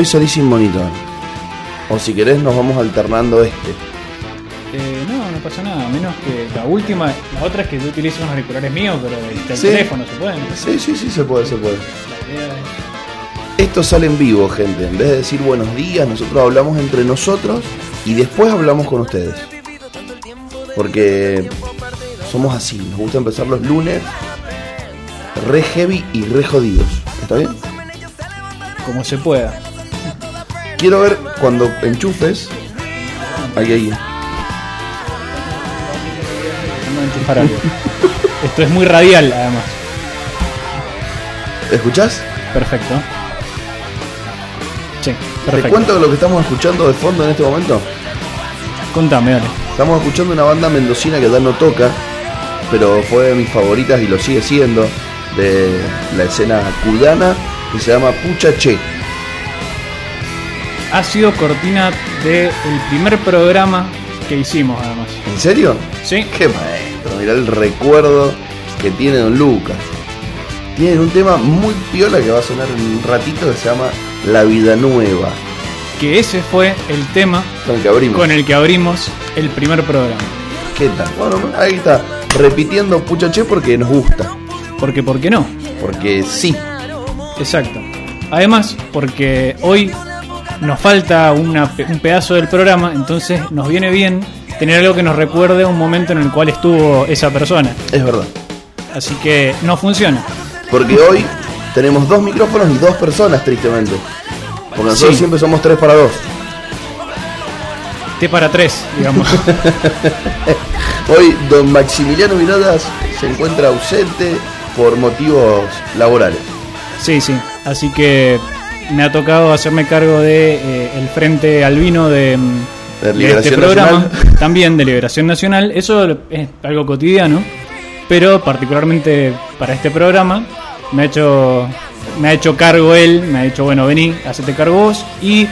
hoy salís sin monitor. O si querés nos vamos alternando este. Eh, no, no pasa nada, menos que la última, la otra es que yo utilizo unos auriculares míos, pero el Sí. teléfono, ¿se puede? Sí, sí, sí, se puede, se puede. La idea es- Esto sale en vivo, gente. En vez de decir buenos días, nosotros hablamos entre nosotros y después hablamos con ustedes. Porque somos así, nos gusta empezar los lunes re heavy y re jodidos. ¿Está bien? como se pueda. Quiero ver cuando enchufes. Ahí, ahí. Vamos a enchufar algo. Esto es muy radial, además. ¿Escuchás? Perfecto. Sí, ¿Te perfecto. cuento lo que estamos escuchando de fondo en este momento? Contame, dale. Estamos escuchando una banda mendocina que ya no toca, pero fue de mis favoritas y lo sigue siendo, de la escena cudana, que se llama Pucha Che. Ha sido cortina del primer programa que hicimos, además. ¿En serio? Sí, Qué maestro, mirá el recuerdo que tiene Don Lucas. Tienen un tema muy piola que va a sonar en un ratito que se llama La Vida Nueva, que ese fue el tema con el que abrimos. con el que abrimos el primer programa. ¿Qué tal? Bueno, ahí está, repitiendo Pucha Che porque nos gusta, Porque, ¿por qué no? porque sí. Exacto. Además, porque hoy nos falta una un pedazo del programa, entonces nos viene bien tener algo que nos recuerde un momento en el cual estuvo esa persona. Es verdad. Así que no funciona. Porque hoy tenemos dos micrófonos y dos personas, tristemente. Porque nosotros Sí. siempre somos tres para dos. T para tres, digamos. Hoy don Maximiliano Miradas se encuentra ausente por motivos laborales. Sí, sí. Así que me ha tocado hacerme cargo de eh, el Frente Albino de, mm, De de este programa, Nacional. también de Liberación Nacional. Eso es algo cotidiano, pero particularmente para este programa me ha hecho me ha hecho cargo él, me ha dicho, bueno, vení, hacete cargo vos y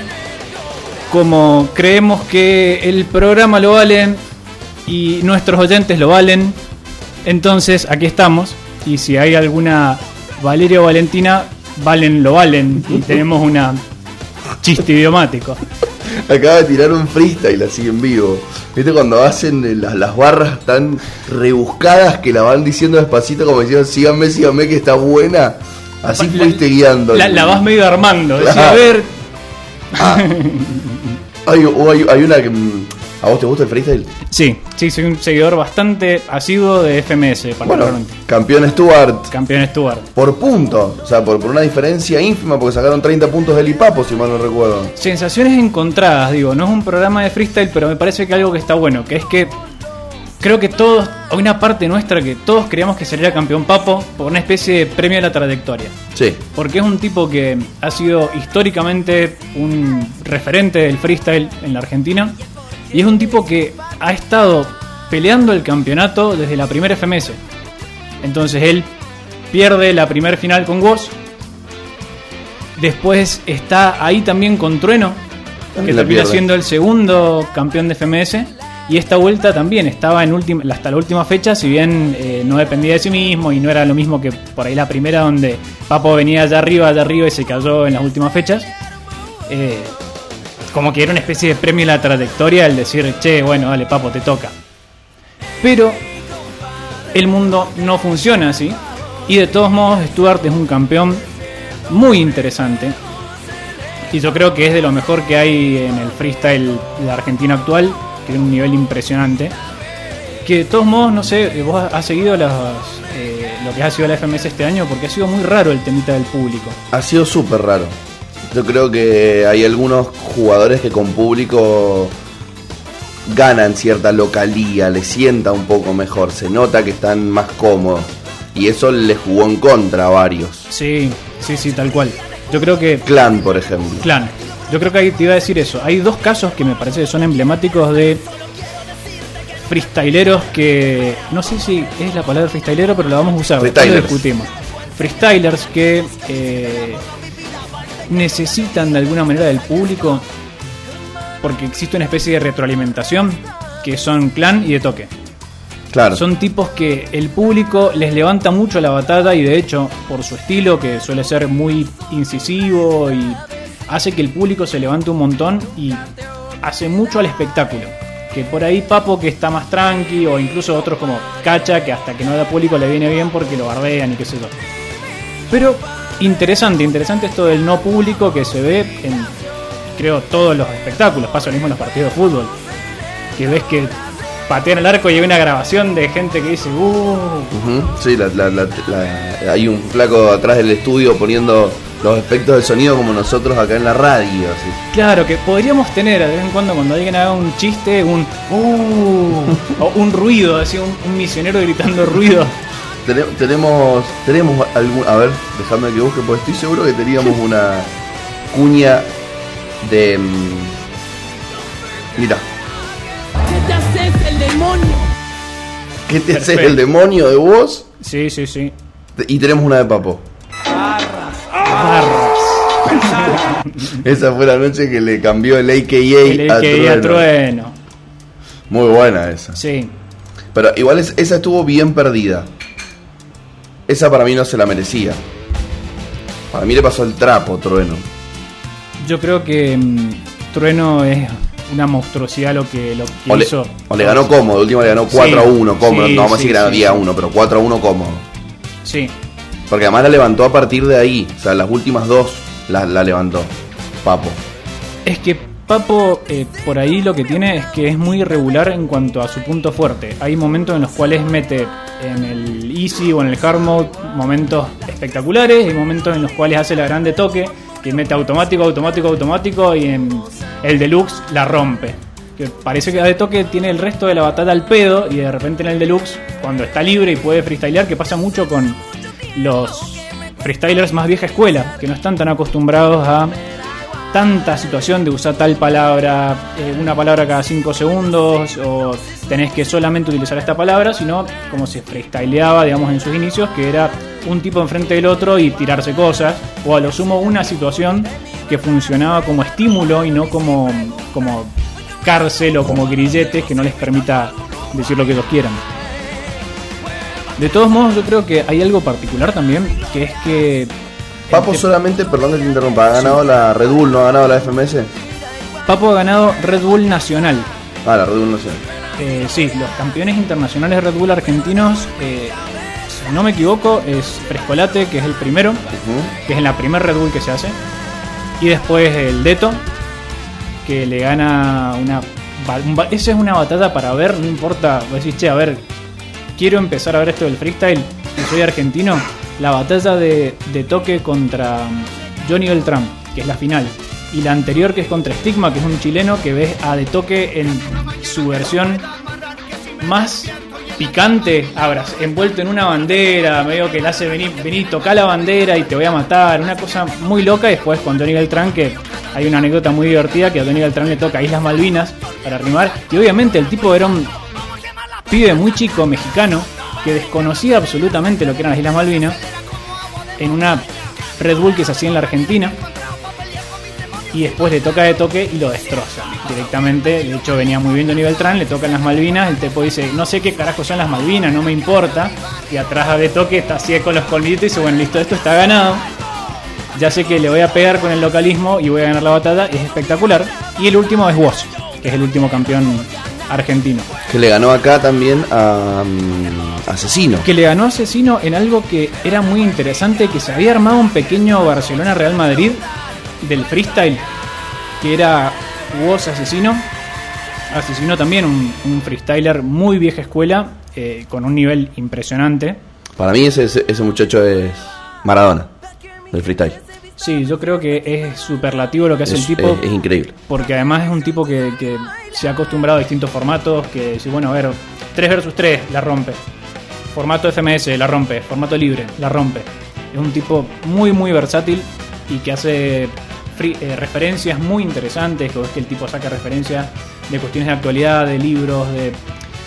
como creemos que el programa lo valen y nuestros oyentes lo valen, entonces aquí estamos y si hay alguna Valeria o Valentina, valen, lo valen y tenemos una chiste idiomático. Acaba de tirar un freestyle así en vivo. ¿Viste cuando hacen eh, las, las barras tan rebuscadas que la van diciendo despacito como diciendo síganme, síganme que está buena? Así La- fuiste guiando. La, la vas medio armando, decís, a ver, Hay, o hay, hay una que... ¿A vos te gusta el freestyle? sí, sí, soy un seguidor bastante asiduo de FMS, Bueno, particularmente. campeón Stuart. Campeón Stuart. Por punto, o sea, por, por una diferencia ínfima, porque sacaron 30 puntos del IPAPO, si mal no recuerdo. Sensaciones encontradas, digo, no es un programa de freestyle, pero me parece que algo que está bueno, que es que creo que todos, hay una parte nuestra que todos creíamos que sería campeón Papo por una especie de premio a la trayectoria. Sí, Porque es un tipo que ha sido históricamente un referente del freestyle en la Argentina. Y es un tipo que ha estado peleando el campeonato desde la primera FMS. Entonces él pierde la primera final con Woz. Después está ahí también con Trueno, que También termina pierde. siendo el segundo campeón de FMS. Y esta vuelta también estaba en última, hasta la última fecha, si bien eh, no dependía de sí mismo y no era lo mismo que por ahí la primera donde Papo venía allá arriba, allá arriba y se cayó en las últimas fechas. Eh, como que era una especie de premio a la trayectoria el decir, che, bueno, dale, Papo, te toca. Pero el mundo no funciona así. Y de todos modos, Stuart es un campeón muy interesante. Y yo creo que es de lo mejor que hay en el freestyle de Argentina actual, que tiene un nivel impresionante. Que de todos modos, no sé, vos has seguido las, eh, lo que ha sido la FMS este año, porque ha sido muy raro el temita del público. ha sido súper raro. Yo creo que hay algunos jugadores que con público ganan cierta localía, les sienta un poco mejor, se nota que están más cómodos. Y eso le jugó en contra a varios. Sí, sí, sí, tal cual. Yo creo que Clan, por ejemplo. Clan. Yo creo que ahí te iba a decir eso. Hay dos casos que me parece que son emblemáticos de freestyleros que. No sé si es la palabra freestylero, pero la vamos a usar. después lo Freestylers. discutimos. Freestylers que eh, necesitan de alguna manera del público porque existe una especie de retroalimentación que son clan y de toque. Claro. Son tipos que el público les levanta mucho la batalla y de hecho, por su estilo, que suele ser muy incisivo y hace que el público se levante un montón y hace mucho al espectáculo. Que por ahí Papo que está más tranqui, o incluso otros como Cacha, que hasta que no da público le viene bien porque lo bardean y qué sé yo. Pero interesante, interesante esto del no público que se ve en, creo, todos los espectáculos. Pasa lo mismo en los partidos de fútbol. Que ves que patean el arco y hay una grabación de gente que dice, uh, Ujú, Sí, la- la- la- la- hay un flaco atrás del estudio poniendo los efectos del sonido como nosotros acá en la radio. así. Claro, que podríamos tener de vez en cuando cuando alguien haga un chiste, un uh, o un ruido, así un, un misionero gritando ruido. Tene- tenemos, tenemos algún, a ver, déjame que busque, porque estoy seguro que teníamos una cuña de, mm, mira, ¿Qué te haces el demonio? ¿qué te hace Perfecto. el demonio de vos? Sí, sí, sí. Y tenemos una de papo. Barras. Esa fue la noche que le cambió el AKA, El a, AKA Trueno. a Trueno. Muy buena esa. Sí. Pero igual es- esa estuvo bien perdida. Esa para mí no se la merecía. Para mí le pasó el trapo, Trueno. Yo creo que mm, Trueno es una monstruosidad lo que, lo que O le, hizo. o le ganó cómodo, de última le ganó 4 a 1 cómodo. sí, no vamos a decir que ganó sí, 10 a sí. 1, pero 4 a 1 cómodo. Sí. Porque además la levantó a partir de ahí. O sea, las últimas dos la, la levantó. Papo. Es que Papo eh, por ahí lo que tiene es que es muy irregular en cuanto a su punto fuerte. Hay momentos en los cuales mete en el easy o en el hard mode momentos espectaculares y momentos en los cuales hace la grande toque, que mete automático, automático, automático y en el deluxe la rompe. Que parece que de toque tiene el resto de la batalla al pedo y de repente en el deluxe, cuando está libre y puede freestylear, que pasa mucho con los freestylers más vieja escuela, que no están tan acostumbrados a tanta situación de usar tal palabra, eh, una palabra cada 5 segundos, o tenés que solamente utilizar esta palabra, sino como se freestyleaba, digamos, en sus inicios, que era un tipo enfrente del otro y tirarse cosas, o a lo sumo una situación que funcionaba como estímulo y no como, como cárcel o como grilletes que no les permita decir lo que ellos quieran. De todos modos, yo creo que hay algo particular también, que es que... Papo solamente, perdón que te interrumpa, ha ganado la Red Bull, no ha ganado la FMS. Papo ha ganado Red Bull Nacional. Ah, la Red Bull sé. Eh, sí, los campeones internacionales Red Bull argentinos, eh, si no me equivoco, es Frescolate, que es el primero, que es en la primer Red Bull que se hace. Y después el Deto, que le gana una... Esa es una batalla para ver, no importa. Vos decís, che, a ver, quiero empezar a ver esto del freestyle y soy argentino. La batalla de, de toque contra Johnny Beltrán, que es la final. Y la anterior que es contra Stigma, que es un chileno que ves a de toque en su versión más picante, abras, envuelto en una bandera, medio que le hace venir, venir, toca la bandera y te voy a matar, una cosa muy loca. Y después con Johnny Beltrán, que hay una anécdota muy divertida, que a Johnny Beltrán le toca Islas Malvinas para rimar. Y obviamente el tipo era un pibe muy chico, mexicano, que desconocía absolutamente lo que eran las Islas Malvinas, en una Red Bull que se hacía en la Argentina. Y después le toca de toque y lo destroza directamente. De hecho, venía muy bien Johnny Beltrán, le tocan las Malvinas. El tipo dice: No sé qué carajo son las Malvinas, no me importa. Y atrás de toque está así con los colmillitos y dice: Bueno, listo, esto está ganado. Ya sé que le voy a pegar con el localismo y voy a ganar la batalla. Es espectacular. Y el último es Woz, que es el último campeón argentino. Que le ganó acá también a mm, Asesino. que le ganó a Asesino en algo que era muy interesante, que se había armado un pequeño Barcelona-Real Madrid del freestyle, que era Woz Asesino. Asesino también, un, un freestyler muy vieja escuela, eh, con un nivel impresionante. Para mí ese, ese, ese muchacho es Maradona, del freestyle. Sí, yo creo que es superlativo lo que hace Es, el tipo. es- es increíble. Porque además es un tipo que, que se ha acostumbrado a distintos formatos, que si bueno, a ver, 3 versus 3, la rompe. Formato FMS, la rompe. Formato libre, la rompe. Es un tipo muy, muy versátil y que hace free- eh, referencias muy interesantes, que ves que el tipo saca referencias de cuestiones de actualidad, de libros, de...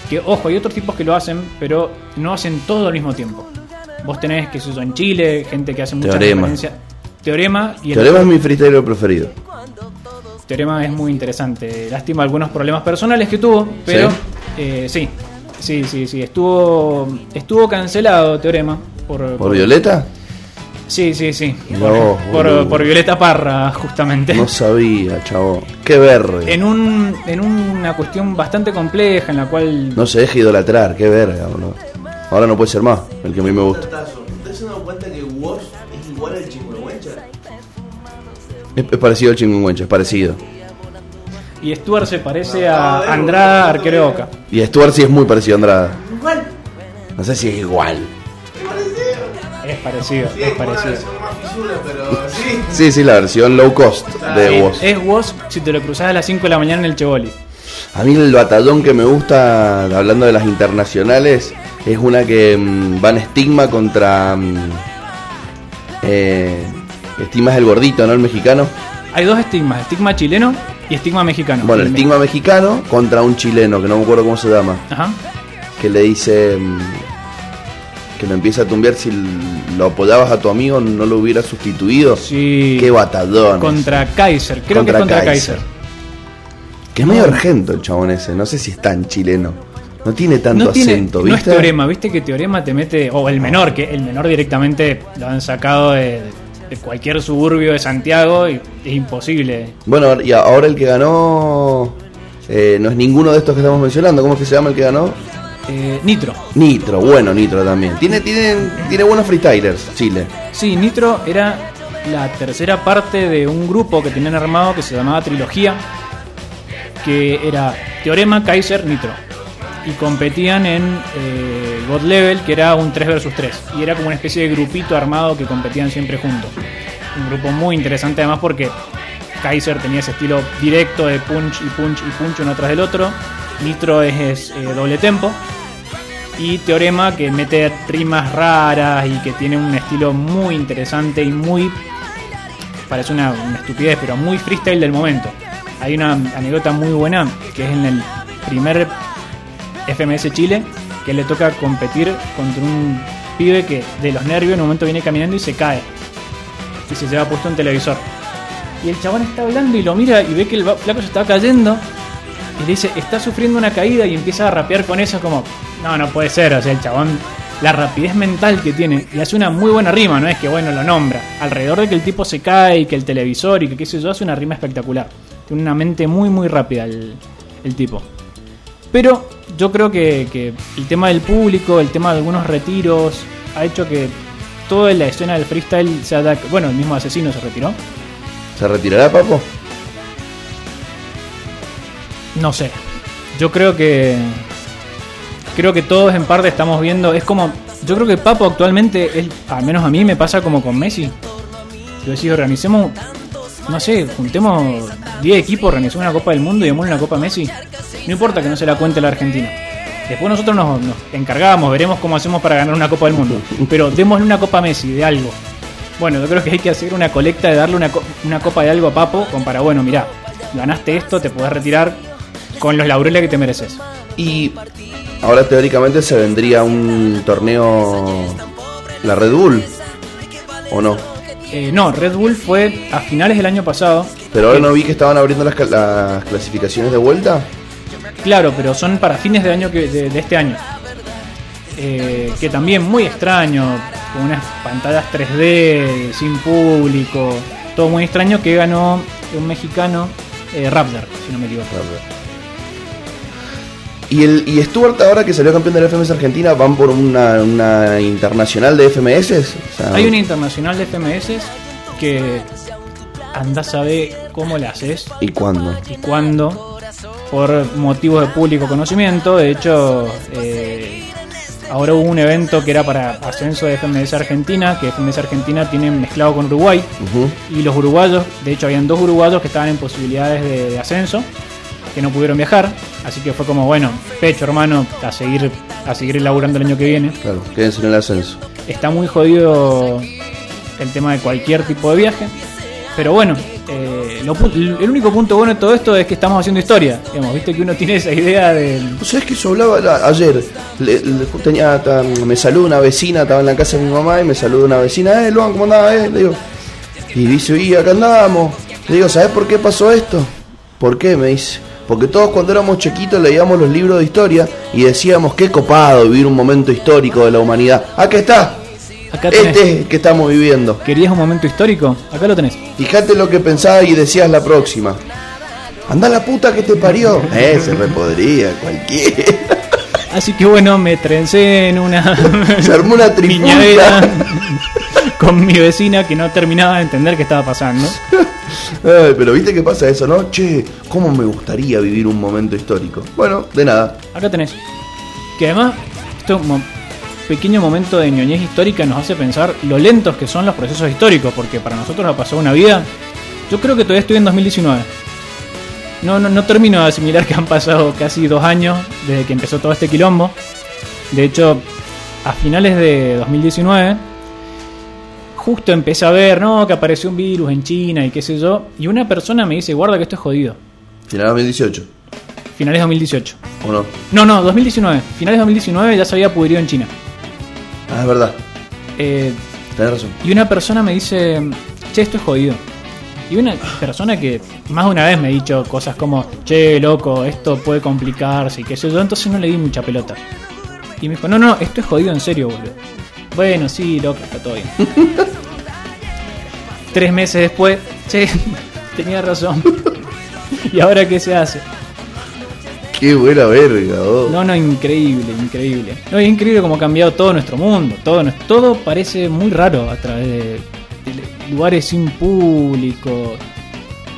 Que, ojo, hay otros tipos que lo hacen, pero no hacen todo al mismo tiempo. Vos tenés, que eso en Chile, gente que hace muchas Teorema. referencias. Teorema y el Teorema es mi freestyler preferido. Teorema es muy interesante. Lástima algunos problemas personales que tuvo, pero eh, sí, sí, sí, sí. Estuvo, estuvo cancelado Teorema por, ¿Por Violeta? Sí, sí, sí. No, por, por- Violeta Parra, justamente. No sabía, chavo. Qué verde. En, un, en una cuestión bastante compleja en la cual No se deja idolatrar, qué verga, boludo. Ahora no puede ser más, el que a mí me gusta. ¿Ustedes se dan cuenta que Woz Es, es parecido al chingüengüencha, es parecido. y Stuart se parece a Andrada Arqueroca. Y Stuart sí es muy parecido a Andrada. Igual. No sé si es igual. Es parecido, Sí, es es parecido. pero sí. Sí, sí, la versión low cost de Sí, Woz. es vos si te lo cruzás a las 5 de la mañana en el Chevoli. A mí el batallón que me gusta, hablando de las internacionales, es una que mm, van estigma contra... mm, eh, estigma es el gordito, ¿no? El mexicano. Hay dos estigmas, estigma chileno y estigma mexicano. Bueno, el estigma mexicano contra un chileno, que no me acuerdo cómo se llama. Ajá. que le dice mm, que lo empieza a tumbear si lo apoyabas a tu amigo no lo hubiera sustituido. Sí. Qué batallón. Contra Kaiser, creo que es contra Kaiser. Que es medio argento el chabón ese, no sé si es tan chileno. No tiene tanto No, tiene, acento, no es ¿viste? teorema, viste que teorema te mete, o el menor, que el menor directamente lo han sacado de, de cualquier suburbio de Santiago y es imposible. Bueno, y ahora el que ganó eh, no es ninguno de estos que estamos mencionando. ¿Cómo es que se llama el que ganó? Eh, Nitro. Nitro, bueno Nitro también. Tiene, tiene, tiene buenos freestylers, Chile. Sí, Nitro era la tercera parte de un grupo que tenían armado que se llamaba Trilogía, que era Teorema, Kaiser, Nitro. Y competían en eh, God Level, que era un 3 vs 3. Y era como una especie de grupito armado que competían siempre juntos. Un grupo muy interesante además porque Kaiser tenía ese estilo directo de punch y punch y punch uno tras del otro. Nitro es, es, eh, doble tempo. Y Teorema que mete rimas raras y que tiene un estilo muy interesante y muy... Parece una, una estupidez, pero muy freestyle del momento. Hay una anécdota muy buena que es en el primer FMS Chile que le toca competir contra un pibe que de los nervios en un momento viene caminando y se cae. Y se lleva puesto un televisor. Y el chabón está hablando y lo mira y ve que el flaco se está cayendo. Y le dice, está sufriendo una caída y empieza a rapear con eso como, no, no puede ser. O sea, el chabón, la rapidez mental que tiene. Y hace una muy buena rima, no es que, bueno, lo nombra. Alrededor de que el tipo se cae y que el televisor y que qué sé yo, hace una rima espectacular. Tiene una mente muy, muy rápida el, el tipo. Pero yo creo que, que el tema del público, el tema de algunos retiros, ha hecho que toda la escena del freestyle se adapte. Bueno, el mismo asesino se retiró. ¿Se retirará, Papo? No sé. Yo creo que. Creo que todos en parte estamos viendo. Es como. Yo creo que Papo actualmente, es, al menos a mí me pasa como con Messi. Yo decía, organicemos. No sé, juntemos 10 equipos, organicemos una Copa del Mundo y démosle una Copa Messi. No importa que no se la cuente la Argentina. Después nosotros nos, encargamos, veremos cómo hacemos para ganar una Copa del Mundo. Pero démosle una Copa Messi de algo. Bueno, yo creo que hay que hacer una colecta de darle una, una copa de algo a Papo, como para, bueno, mirá, ganaste esto, te podés retirar con los laureles que te mereces. Y ahora teóricamente se vendría un torneo la Red Bull o no. Eh, no, Red Bull fue a finales del año pasado. Pero ahora no vi que estaban abriendo las, ca- las clasificaciones de vuelta. Claro, pero son para fines de año que, de, de este año. Eh, que también muy extraño, con unas pantallas 3D, sin público, todo muy extraño que ganó un mexicano, eh, Raptor, si no me equivoco. Y, el, y Stuart ahora que salió campeón de la FMS Argentina van por una, una internacional de FMS. O sea, Hay una internacional de FMS que anda a saber cómo la haces ¿Y cuándo? y cuándo, por motivos de público conocimiento. De hecho, eh, ahora hubo un evento que era para ascenso de FMS Argentina, que FMS Argentina tiene mezclado con Uruguay. Y los uruguayos, de hecho, habían dos uruguayos que estaban en posibilidades de, de ascenso, que no pudieron viajar. Así que fue como, bueno, pecho, hermano, a seguir, a seguir laburando el año que viene. Claro, quédense en el ascenso. Está muy jodido el tema de cualquier tipo de viaje. Pero bueno, eh, lo el único punto bueno de todo esto es que estamos haciendo historia. Digamos, viste que uno tiene esa idea del. ¿Vos sabés que eso hablaba la- ayer? Le- le- tenía, me saludó una vecina, estaba en la casa de mi mamá y me saludó una vecina. Eh, Luan, ¿cómo andaba? Eh? Le digo, y dice, y acá andábamos. Le digo, ¿sabés por qué pasó esto? ¿Por qué? Me dice. Porque todos cuando éramos chiquitos leíamos los libros de historia y decíamos, qué copado vivir un momento histórico de la humanidad. Aquí está. Acá tenés. Este que estamos viviendo. ¿Querías un momento histórico? Acá lo tenés. Fíjate lo que pensabas y decías la próxima. Anda la puta que te parió. Eh, se repodría cualquiera. Así que bueno, me trencé en una Se armó una con mi vecina que no terminaba de entender qué estaba pasando. Ay, pero viste que pasa eso, ¿no? Che, ¿cómo me gustaría vivir un momento histórico? Bueno, de nada. Acá tenés. Que además, este mo- pequeño momento de ñoñez histórica nos hace pensar lo lentos que son los procesos históricos, porque para nosotros ha pasado una vida. Yo creo que todavía estoy en 2019. No, no, no termino de asimilar que han pasado casi dos años desde que empezó todo este quilombo. De hecho, a finales de 2019, justo empecé a ver, ¿no? Que apareció un virus en China y qué sé yo. Y una persona me dice, guarda que esto es jodido. Final 2018, Finales de 2018. ¿o no? No, no, 2019. Finales de 2019 ya se había pudrido en China. Ah, es verdad. Eh, Tenés razón. y una persona me dice, che, esto es jodido. Y una persona que más de una vez me ha dicho cosas como, che, loco, esto puede complicarse y qué sé yo, entonces no le di mucha pelota. Y me dijo, no, no, esto es jodido en serio, boludo. Bueno, sí, loco, está todo bien. Tres meses después, che, tenía razón. ¿Y ahora qué se hace? Qué buena verga, vos. No, no, increíble, increíble. No, es increíble cómo ha cambiado todo nuestro mundo. Todo, todo parece muy raro a través de lugares sin público.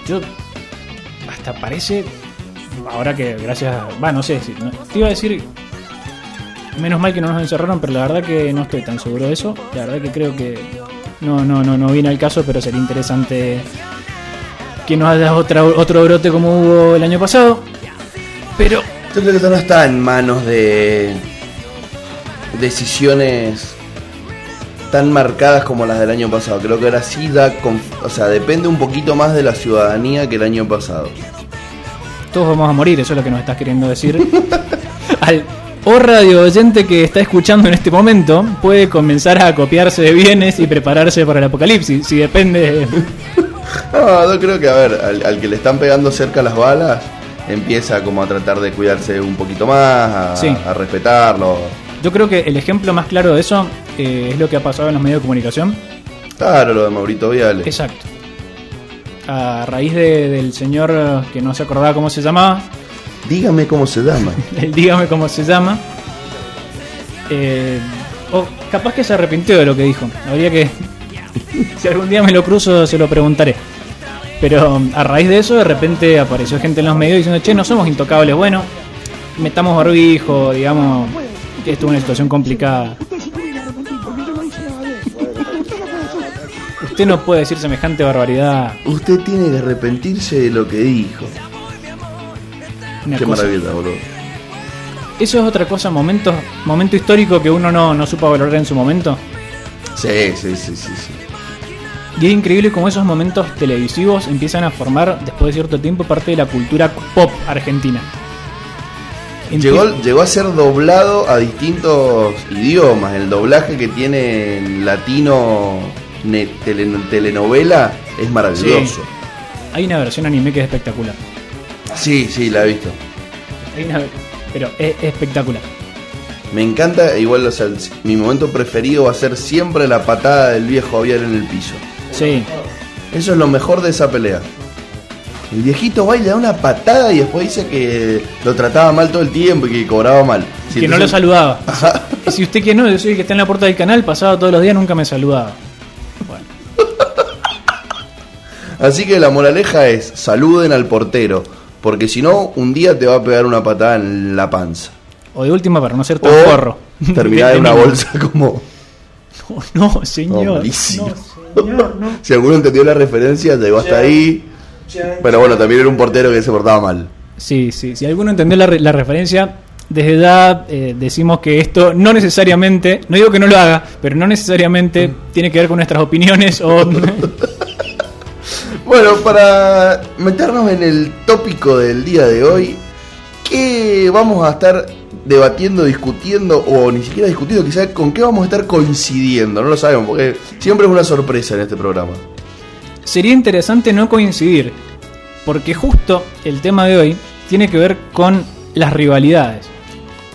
Yo hasta parece ahora que gracias, a- va, no sé te iba a decir menos mal que no nos encerraron, pero la verdad que no estoy tan seguro de eso. La verdad que creo que no, no, no, no viene al caso, pero sería interesante que no haya otra, otro brote como hubo el año pasado. Pero Yo creo que esto no está en manos de decisiones tan marcadas como las del año pasado. Creo que ahora sí da, o sea, depende un poquito más de la ciudadanía que el año pasado. todos vamos a morir, eso es lo que nos estás queriendo decir. Al o radio oyente que está escuchando en este momento puede comenzar a copiarse de bienes y prepararse para el apocalipsis. Si depende. No, yo creo que, a ver, al, al que le están pegando cerca las balas, empieza como a tratar de cuidarse un poquito más, a, Sí. a respetarlo. Yo creo que el ejemplo más claro de eso eh, es lo que ha pasado en los medios de comunicación. Claro, lo de Maurito Viale. Exacto. A raíz de- del señor que no se acordaba cómo se llamaba, Dígame cómo se llama. el dígame cómo se llama. Eh, o capaz que se arrepintió de lo que dijo. Habría que. si algún día me lo cruzo, se lo preguntaré. Pero um, a raíz de eso, de repente apareció gente en los medios diciendo: Che, no somos intocables. Bueno, metamos barbijo, digamos. Que esto es una situación complicada. Usted no puede decir semejante barbaridad. Usted tiene que arrepentirse de lo que dijo. Una Qué cosa- maravilla, boludo. Eso es otra cosa, momento, momento histórico que uno no, no supo valorar en su momento. Sí, sí, sí, sí, sí. Y es increíble cómo esos momentos televisivos empiezan a formar, después de cierto tiempo, parte de la cultura pop argentina. Llegó, llegó a ser doblado a distintos idiomas. El doblaje que tiene en latino telenovela es maravilloso. Hay una versión anime que es espectacular. Sí, sí, la he visto. Hay una- pero es espectacular. Me encanta, igual, o sea, el- mi momento preferido va a ser siempre la patada del viejo Javier en el piso. Sí, Eso es lo mejor de esa pelea. El viejito va y le da una patada y después dice que lo trataba mal todo el tiempo y que cobraba mal. Que no lo saludaba. Si usted que no, yo soy el que está en la puerta del canal, pasaba todos los días, nunca me saludaba. Así que la moraleja es, saluden al portero, porque si no, un día te va a pegar una patada en la panza. o de última para no ser tan O porro. terminar en una bolsa como... No, no, señor. Malísimo. No, señor, no. Si alguno entendió la referencia, llegó hasta ahí. Pero bueno, también era un portero que se portaba mal. Sí, sí, si alguno entendió la, re- la referencia, desde ya eh, decimos que esto no necesariamente, no digo que no lo haga, pero no necesariamente tiene que ver con nuestras opiniones o... Bueno, para meternos en el tópico del día de hoy, ¿qué vamos a estar debatiendo, discutiendo o ni siquiera discutiendo? Quizás con qué vamos a estar coincidiendo, no lo sabemos, porque siempre es una sorpresa en este programa. Sería interesante no coincidir, porque justo el tema de hoy tiene que ver con las rivalidades,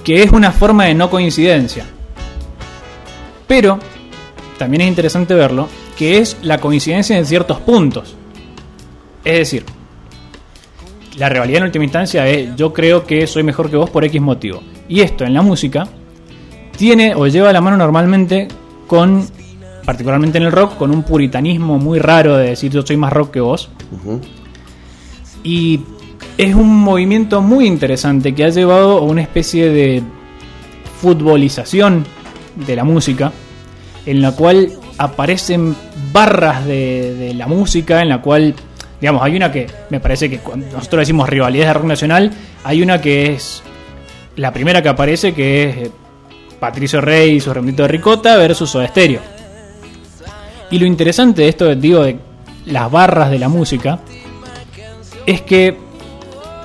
que es una forma de no coincidencia. Pero también es interesante verlo, que es la coincidencia en ciertos puntos. Es decir, la rivalidad en última instancia es yo creo que soy mejor que vos por X motivo. Y esto en la música tiene o lleva la mano normalmente con, particularmente en el rock, con un puritanismo muy raro de decir yo soy más rock que vos. Y es un movimiento muy interesante que ha llevado a una especie de futbolización de la música, en la cual aparecen barras de, de la música, en la cual, digamos, hay una que me parece que cuando nosotros decimos rivalidades de rock nacional, hay una que es la primera que aparece, que es eh, Patricio Rey y su remito de ricota versus Soda Stereo. Y lo interesante de esto, digo, de las barras de la música, es que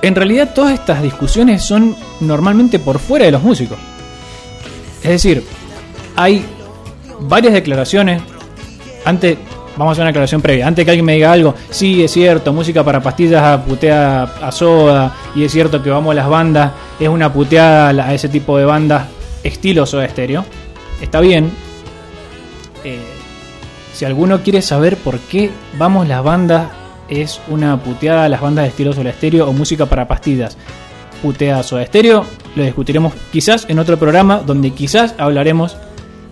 en realidad todas estas discusiones son normalmente por fuera de los músicos. Es decir, hay varias declaraciones. Antes, vamos a hacer una declaración previa. Antes que alguien me diga algo, sí, es cierto, música para pastillas a putea a soda. Y es cierto que vamos a las bandas, es una puteada a ese tipo de bandas estilo soda estéreo. Está bien. Eh, si alguno quiere saber por qué vamos las bandas es una puteada a las bandas de estilo soda estéreo o música para pastillas putea soda estéreo, lo discutiremos quizás en otro programa donde quizás hablaremos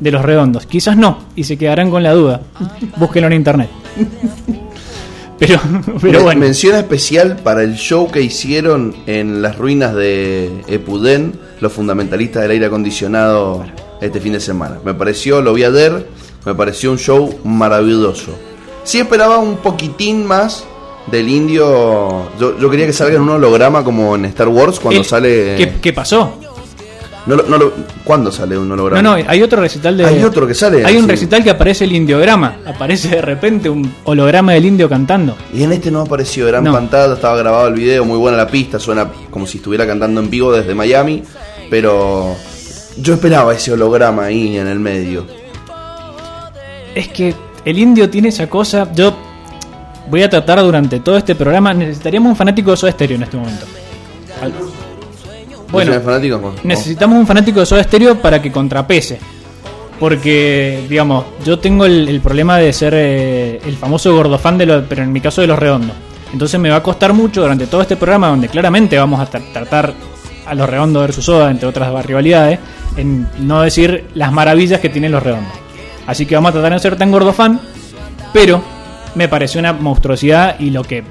de los redondos. Quizás no, y se quedarán con la duda. Búsquenlo en internet. Pero, pero bueno. Mención especial para el show que hicieron en las ruinas de Epudén, los fundamentalistas del aire acondicionado este fin de semana. Me pareció, lo vi ayer, me pareció un show maravilloso. Sí esperaba un poquitín más del indio. Yo, yo quería que salga en un holograma como en Star Wars cuando Eh, sale. ¿qué, qué pasó? No, no lo- ¿Cuándo sale un No, holograma? no, hay otro recital de. Hay otro que sale, Hay un sí. recital que aparece el indiograma. Aparece de repente un holograma del indio cantando. Y en este no apareció, No. pantalla, estaba grabado el video, muy buena la pista, suena como si estuviera cantando en vivo desde Miami, pero yo esperaba ese holograma ahí en el medio. Es que el indio tiene esa cosa. Yo voy a tratar durante todo este programa. Necesitaríamos un fanático de Soda Stereo en este momento. Al- Bueno, fanático? Necesitamos un fanático de Soda Stereo para que contrapese. Porque, digamos, yo tengo el, el problema de ser eh, el famoso gordofán, de lo, pero en mi caso de los redondos. Entonces me va a costar mucho durante todo este programa, donde claramente vamos a tra- tratar a los redondos versus Soda, entre otras rivalidades, en no decir las maravillas que tienen los redondos. Así que vamos a tratar de no ser tan gordofán, pero me pareció una monstruosidad y lo que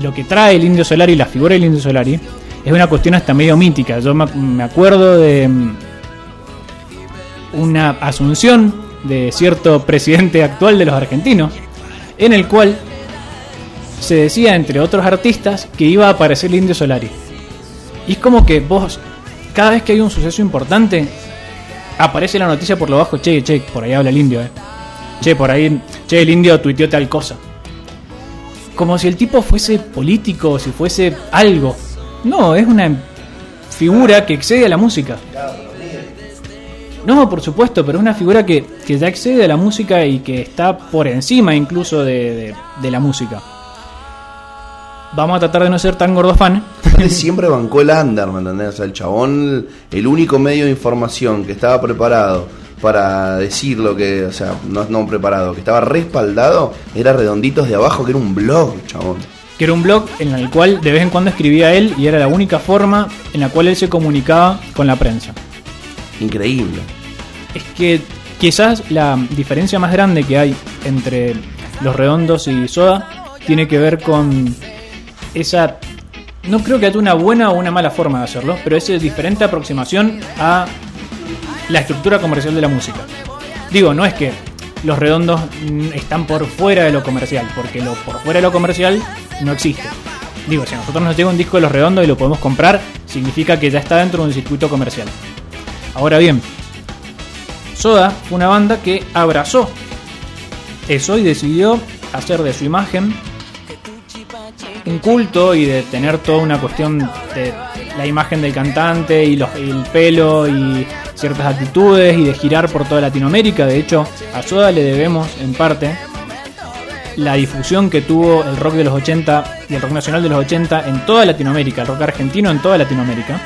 lo que trae el Indio Solari, la figura del Indio Solari, es una cuestión hasta medio mítica. Yo me, acuerdo de mm, una asunción de cierto presidente actual de los argentinos, en el cual se decía, entre otros artistas, que iba a aparecer el Indio Solari. Y es como que vos, cada vez que hay un suceso importante, aparece la noticia por lo bajo, che, che, por ahí habla el indio, eh. Che, por ahí, che, el indio tuiteó tal cosa como si el tipo fuese político si fuese algo. No, es una figura que excede a la música. No, por supuesto, pero es una figura que, que ya excede a la música y que está por encima incluso de, de- la música. Vamos a tratar de no ser tan gordofan. Aparte, siempre bancó el under, ¿me entendés? O sea, el chabón, el único medio de información que estaba preparado para decir lo que, o sea, no, no preparado, que estaba respaldado, era Redonditos de Abajo, que era un blog, chabón. Que era un blog en el cual de vez en cuando escribía él y era la única forma en la cual él se comunicaba con la prensa. Increíble. Es que quizás la diferencia más grande que hay entre los redondos y soda tiene que ver con esa. No creo que haya una buena o una mala forma de hacerlo, pero es diferente aproximación a la estructura comercial de la música. Digo, no es que los redondos están por fuera de lo comercial, porque lo por fuera de lo comercial no existe. Digo, si a nosotros nos llega un disco de los redondos y lo podemos comprar, significa que ya está dentro de un circuito comercial. Ahora bien, Soda fue una banda que abrazó eso y decidió hacer de su imagen un culto y de tener toda una cuestión de la imagen del cantante y, los- y el pelo y ciertas actitudes y de girar por toda Latinoamérica. De hecho, a Soda le debemos en parte la difusión que tuvo el rock de los 80 y el rock nacional de los 80 en toda Latinoamérica, el rock argentino en toda Latinoamérica.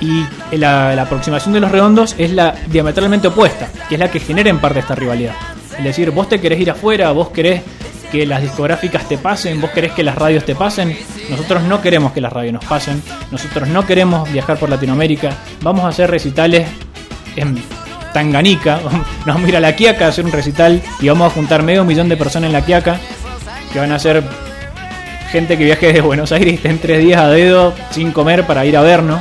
Y la, la aproximación de los redondos es la diametralmente opuesta, que es la que genera en parte esta rivalidad. Es decir, vos te querés ir afuera, vos querés que las discográficas te pasen, vos querés que las radios te pasen. Nosotros no queremos que las radios nos pasen, nosotros no queremos viajar por Latinoamérica, vamos a hacer recitales en Tanganica, nos vamos a ir a La Quiaca a hacer un recital y vamos a juntar medio millón de personas en La Quiaca, que van a ser gente que viaje desde Buenos Aires y estén tres días a dedo sin comer para ir a vernos.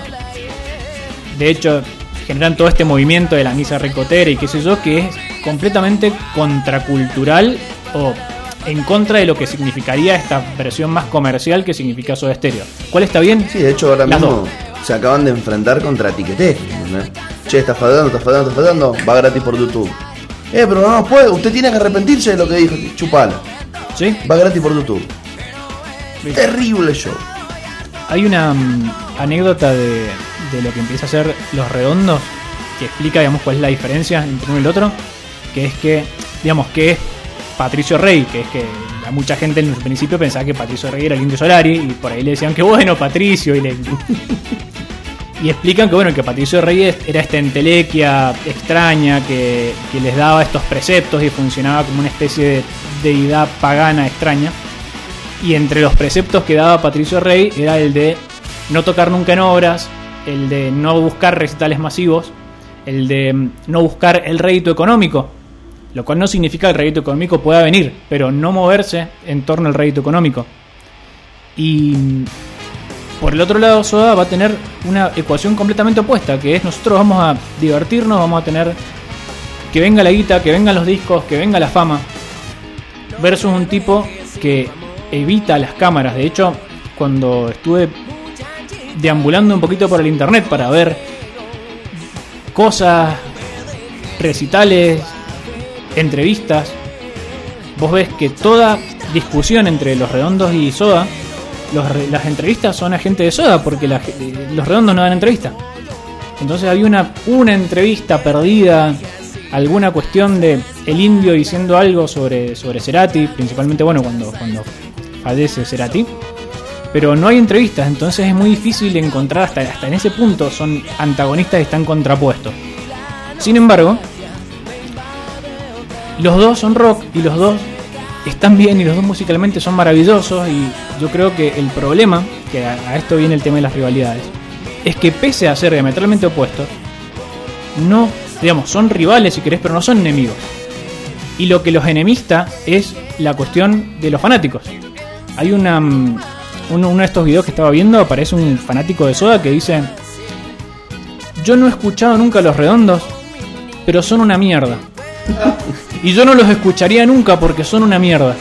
De hecho, generan todo este movimiento de la misa ricotera y qué sé yo, que es completamente contracultural o en contra de lo que significaría esta versión más comercial que significa Soda Stereo. ¿Cuál está bien? Sí, de hecho ahora Las mismo dos. se acaban de enfrentar contra Tiqueté. ¿entendés? Che, está fallando, está fallando, está fallando, va gratis por YouTube. Eh, pero no puede, usted tiene que arrepentirse de lo que dijo. Chupala, ¿Sí? va gratis por YouTube. Terrible show. Hay una mm, anécdota de, de lo que empieza a ser Los Redondos que explica, digamos, cuál es la diferencia entre uno y el otro. Que es que, digamos, que es Patricio Rey, que es que a mucha gente en su principio pensaba que Patricio Rey era el Indio Solari y por ahí le decían que bueno, Patricio, y le. Y explican que bueno, que Patricio Rey es- era esta entelequia extraña que, que les daba estos preceptos y funcionaba como una especie de deidad pagana extraña. Y entre los preceptos que daba Patricio Rey era el de no tocar nunca en obras, el de no buscar recitales masivos, el de mm, no buscar el rédito económico, lo cual no significa que el rédito económico pueda venir, pero no moverse en torno al rédito económico. Y mm, por el otro lado, Soda va a tener una ecuación completamente opuesta, que es nosotros vamos a divertirnos, vamos a tener que venga la guita, que vengan los discos, que venga la fama, versus un tipo que evita las cámaras. De hecho, cuando estuve deambulando un poquito por el internet para ver cosas, recitales, entrevistas, vos ves que toda discusión entre los redondos y Soda, los las entrevistas son a gente de Soda porque la eh, los redondos no dan entrevista. Entonces había una, una entrevista perdida, alguna cuestión de el indio diciendo algo sobre, sobre Cerati, principalmente bueno cuando, cuando fallece Cerati. Pero no hay entrevistas, entonces es muy difícil encontrar hasta, hasta en ese punto, son antagonistas y están contrapuestos. Sin embargo, los dos son rock y los dos están bien y los dos musicalmente son maravillosos y yo creo que el problema, que a, a esto viene el tema de las rivalidades, es que pese a ser diametralmente opuestos, no, digamos, son rivales si querés, pero no son enemigos. Y lo que los enemista es la cuestión de los fanáticos. Hay una mm, uno, uno de estos videos que estaba viendo, aparece un fanático de Soda que dice, yo no he escuchado nunca a los redondos, pero son una mierda. Y yo no los escucharía nunca porque son una mierda.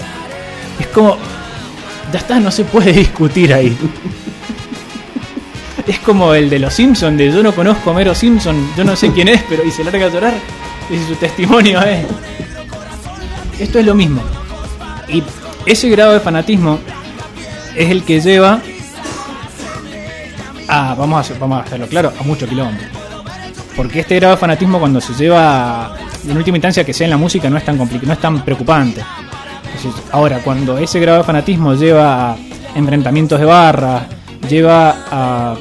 Es como, ya está, no se puede discutir ahí. Es como el de los Simpsons, de yo no conozco a Mero Simpson, yo no sé quién es, pero y se larga a llorar. Y su testimonio es. Esto es lo mismo. Y ese grado de fanatismo es el que lleva a, vamos a, vamos a hacerlo claro, a mucho quilombo. Porque este grado de fanatismo cuando se lleva, en última instancia, que sea en la música no es tan no es tan preocupante. Ahora, cuando ese grado de fanatismo lleva a enfrentamientos de barra, lleva a...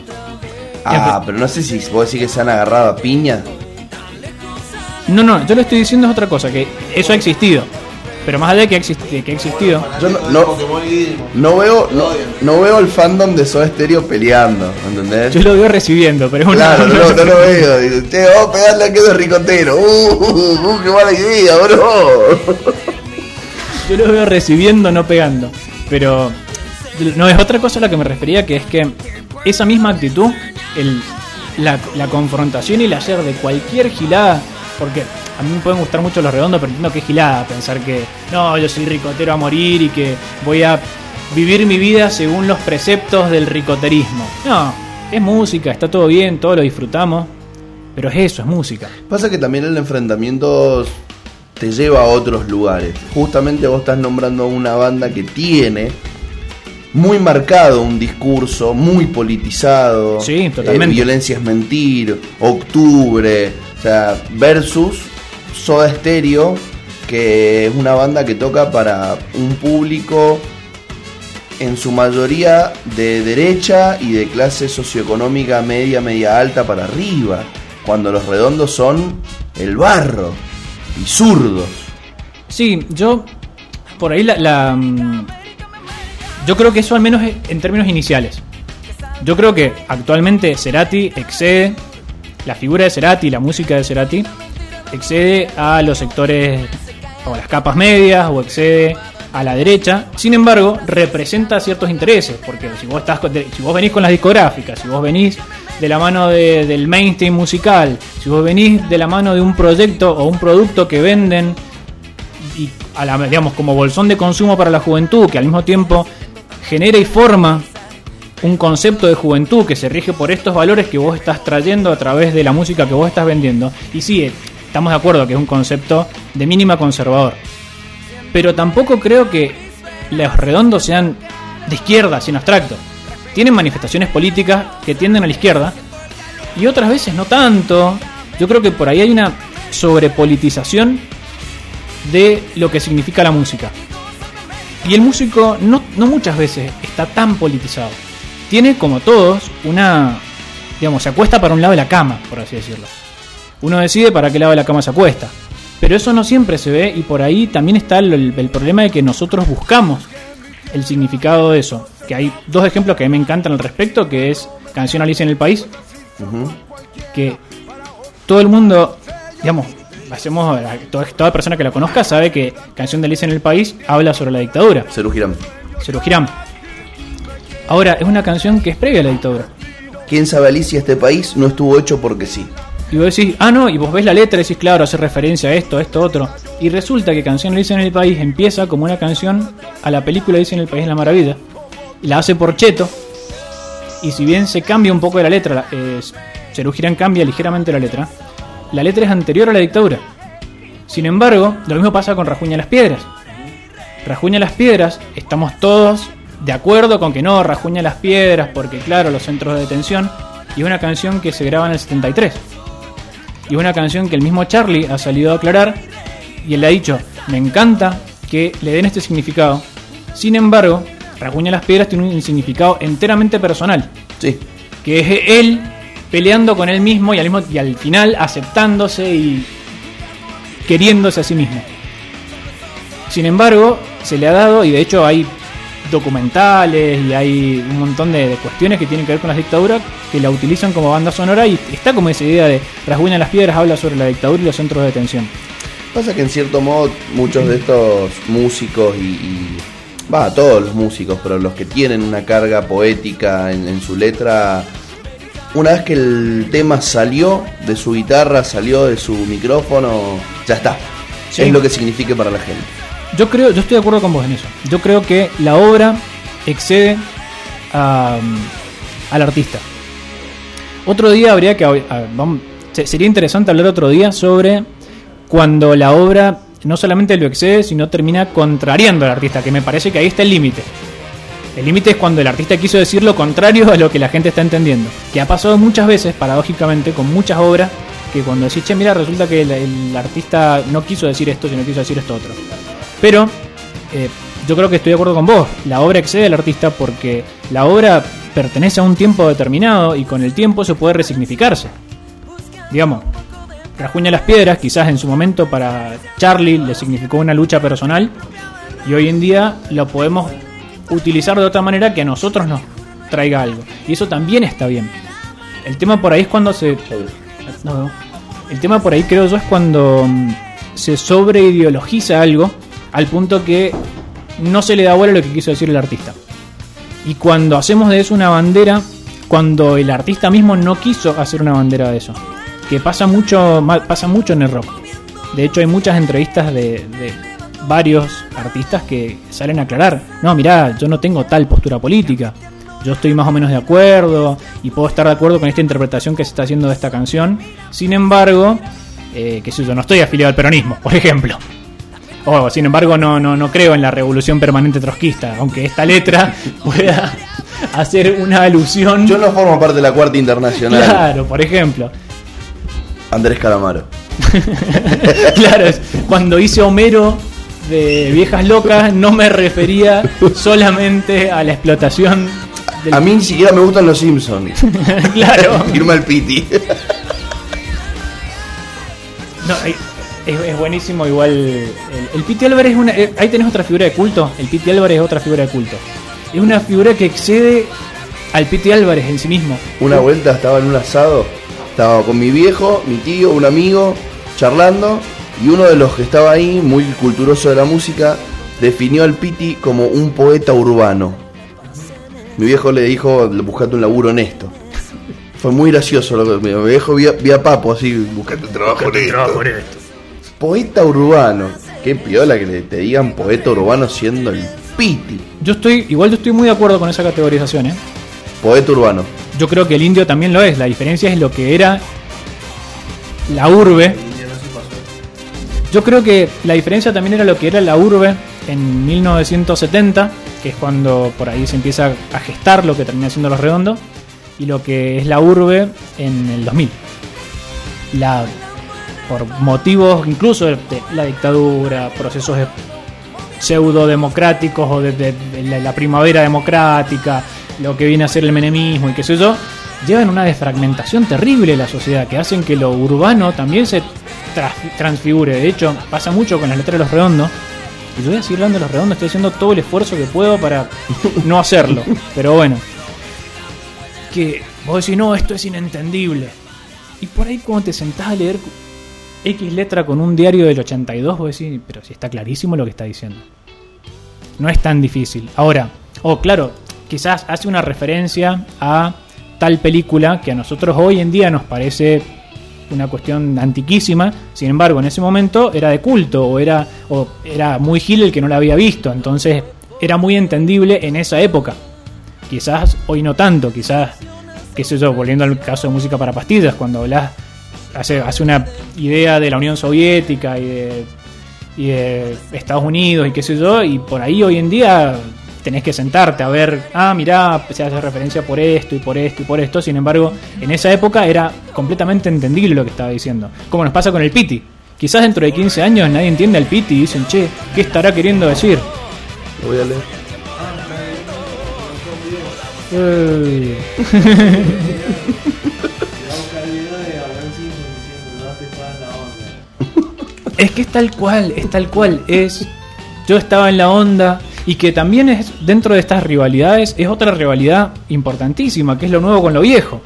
Ah, pero no sé si vos decís que se han agarrado a piña. No, no, yo lo estoy diciendo es otra cosa, que eso ha existido. Pero más allá de que ha, que existido, Yo no, no, no veo no, no veo el fandom de Soda Stereo peleando, ¿entendés? yo lo veo recibiendo, pero es una... Claro, no, no lo veo. Digo, Che, vamos a pegarle a quedo ricotero. Uh, uh, uh, qué mala idea, bro. Yo lo veo recibiendo, no pegando. Pero no es otra cosa a la que me refería, que es que esa misma actitud, el, la, confrontación y el hacer de cualquier gilada, porque a mí me pueden gustar mucho los redondos, pero entiendo que es gilada pensar que no, yo soy ricotero a morir y que voy a vivir mi vida según los preceptos del ricoterismo. No, es música, está todo bien, todo lo disfrutamos, pero es eso, es música. Pasa que también el enfrentamiento te lleva a otros lugares. Justamente vos estás nombrando una banda que tiene muy marcado un discurso, muy politizado. Sí, totalmente. Eh, violencia es mentir, octubre, o sea, versus Soda Stereo, que es una banda que toca para un público en su mayoría de derecha y de clase socioeconómica media, media alta para arriba, cuando los redondos son el barro y zurdos. Sí, yo por ahí la, la, mm, yo creo que eso al menos en términos iniciales. Yo creo que actualmente Cerati excede la figura de Cerati, la música de Cerati excede a los sectores o las capas medias o excede a la derecha. Sin embargo, representa ciertos intereses, porque si vos estás si vos venís con las discográficas, si vos venís de la mano de- del mainstream musical, si vos venís de la mano de un proyecto o un producto que venden y a la, digamos como bolsón de consumo para la juventud, que al mismo tiempo genera y forma un concepto de juventud que se rige por estos valores que vos estás trayendo a través de la música que vos estás vendiendo. Y sí, estamos de acuerdo que es un concepto de mínima conservador. Pero tampoco creo que los redondos sean de izquierda, sin abstracto. Tienen manifestaciones políticas que tienden a la izquierda y otras veces no tanto. Yo creo que por ahí hay una sobrepolitización de lo que significa la música. Y el músico no, muchas veces está tan politizado. Tiene, como todos, una. Digamos, se acuesta para un lado de la cama, por así decirlo. Uno decide para qué lado de la cama se acuesta. Pero eso no siempre se ve y por ahí también está el problema de que nosotros buscamos el significado de eso. Que hay dos ejemplos que a mí me encantan al respecto, que es Canción Alicia en el País, que todo el mundo, digamos, hacemos toda, toda persona que la conozca sabe que Canción de Alicia en el País habla sobre la dictadura. Cerú Girán. Ahora, es una canción que es previa a la dictadura. ¿Quién sabe Alicia este país no estuvo hecho porque sí? Y vos decís, ah, no, y vos ves la letra y decís, claro, hace referencia a esto, a esto, otro. Y resulta que Canción Alicia en el País empieza como una canción a la película Alicia en el País de la Maravilla. La hace por Cheto. Y si bien se cambia un poco de la letra, eh, Serú Girán cambia ligeramente la letra, la letra es anterior a la dictadura. Sin embargo, lo mismo pasa con Rajuña las Piedras. Rajuña las Piedras, estamos todos de acuerdo con que no, Rajuña las Piedras, porque claro, los centros de detención, y una canción que se graba en el 73. Y es una canción que el mismo Charlie ha salido a aclarar, y él le ha dicho, me encanta que le den este significado. Sin embargo, Rajuña las Piedras tiene un significado enteramente personal, Sí. que es él peleando con él mismo y al, mismo, y al final aceptándose y queriéndose a sí mismo. Sin embargo, se le ha dado, y de hecho hay documentales y hay un montón de, de cuestiones que tienen que ver con las dictaduras que la utilizan como banda sonora y está como esa idea de Rasguña las Piedras habla sobre la dictadura y los centros de detención. Pasa que en cierto modo muchos de estos músicos y, y- va, todos los músicos, pero los que tienen una carga poética en, en su letra, una vez que el tema salió de su guitarra, salió de su micrófono, ya está. Sí. Es lo que signifique para la gente. Yo creo, yo estoy de acuerdo con vos en eso. Yo creo que la obra excede a, al artista. Otro día habría que a- vamos- sería interesante hablar otro día sobre cuando la obra no solamente lo excede, sino termina contrariando al artista, que me parece que ahí está el límite. El límite es cuando el artista quiso decir lo contrario a lo que la gente está entendiendo. Que ha pasado muchas veces, paradójicamente, con muchas obras, que cuando decís, che, mira, resulta que el, artista no quiso decir esto, sino quiso decir esto otro. Pero eh, yo creo que estoy de acuerdo con vos. La obra excede al artista porque la obra pertenece a un tiempo determinado y con el tiempo se puede resignificarse. Digamos, Rajuña las Piedras, quizás en su momento para Charlie le significó una lucha personal y hoy en día lo podemos utilizar de otra manera que a nosotros nos traiga algo. Y eso también está bien. El tema por ahí es cuando se... No. El tema por ahí creo yo es cuando mm, se sobreideologiza algo al punto que no se le da vuelo a lo que quiso decir el artista. Y cuando hacemos de eso una bandera, cuando el artista mismo no quiso hacer una bandera de eso. Que pasa mucho, pasa mucho en el rock. De hecho hay muchas entrevistas de, de varios artistas que salen a aclarar, no, mirá, yo no tengo tal postura política. Yo estoy más o menos de acuerdo y puedo estar de acuerdo con esta interpretación que se está haciendo de esta canción. Sin embargo, eh, qué sé yo, no estoy afiliado al peronismo, por ejemplo. O, sin embargo, no, no, no creo en la revolución permanente trotskista, aunque esta letra pueda hacer una alusión. Yo no formo parte de la cuarta internacional. Claro, por ejemplo. Andrés Calamaro. claro, cuando hice Homero de viejas locas no me refería solamente a la explotación del... A mí ni siquiera me gustan los Simpsons. claro. Firma el Piti. No, eh, es, es buenísimo igual. El, el Piti Álvarez es una. eh, ahí tenés otra figura de culto. El Piti Álvarez es otra figura de culto. Es una figura que excede al Piti Álvarez en sí mismo. Una vuelta estaba en un asado, estaba con mi viejo, mi tío, un amigo, charlando, y uno de los que estaba ahí, muy culturoso de la música, definió al Piti como un poeta urbano. Mi viejo le dijo, buscate un laburo honesto. Fue muy gracioso lo que mi viejo vía, vía Papo así, buscate un trabajo honesto. Poeta urbano. Qué piola que le, te digan poeta urbano siendo el Piti. Yo estoy. Igual yo estoy muy de acuerdo con esa categorización, ¿eh? Poeta urbano. Yo creo que el indio también lo es. La diferencia es lo que era la urbe. Yo creo que la diferencia también era lo que era la urbe en 1970, que es cuando por ahí se empieza a gestar lo que termina siendo los redondos, y lo que es la urbe en el 2000. La, por motivos incluso de, la dictadura, procesos de- pseudo-democráticos o de, de- la primavera democrática, lo que viene a ser el menemismo y qué sé yo, llevan una desfragmentación terrible de la sociedad que hacen que lo urbano también se transfigure. De hecho, pasa mucho con las letras de los redondos. Y yo voy a seguir hablando de los redondos, estoy haciendo todo el esfuerzo que puedo para no hacerlo. Pero bueno, que vos decís, no, esto es inentendible. Y por ahí cuando te sentás a leer X letra con un diario del 82, vos decís, pero si está clarísimo lo que está diciendo. No es tan difícil. Ahora, oh, claro, quizás hace una referencia a tal película que a nosotros hoy en día nos parece una cuestión antiquísima, sin embargo en ese momento era de culto o era, o era muy gil el que no la había visto, entonces era muy entendible en esa época. Quizás hoy no tanto, quizás, qué sé yo, volviendo al caso de música para pastillas, cuando hablas, hace, hace una idea de la Unión Soviética y de, y de Estados Unidos y qué sé yo, y por ahí hoy en día tenés que sentarte a ver, ah, mirá, se hace referencia por esto y por esto y por esto, sin embargo, en esa época era completamente entendible lo que estaba diciendo, como nos pasa con el Piti. Quizás dentro de 15 años nadie entiende al Piti y dicen, che, ¿qué estará queriendo decir? Lo voy a leer. Es que es tal cual, es tal cual, es yo estaba en la onda y que también es dentro de estas rivalidades es otra rivalidad importantísima, que es lo nuevo con lo viejo.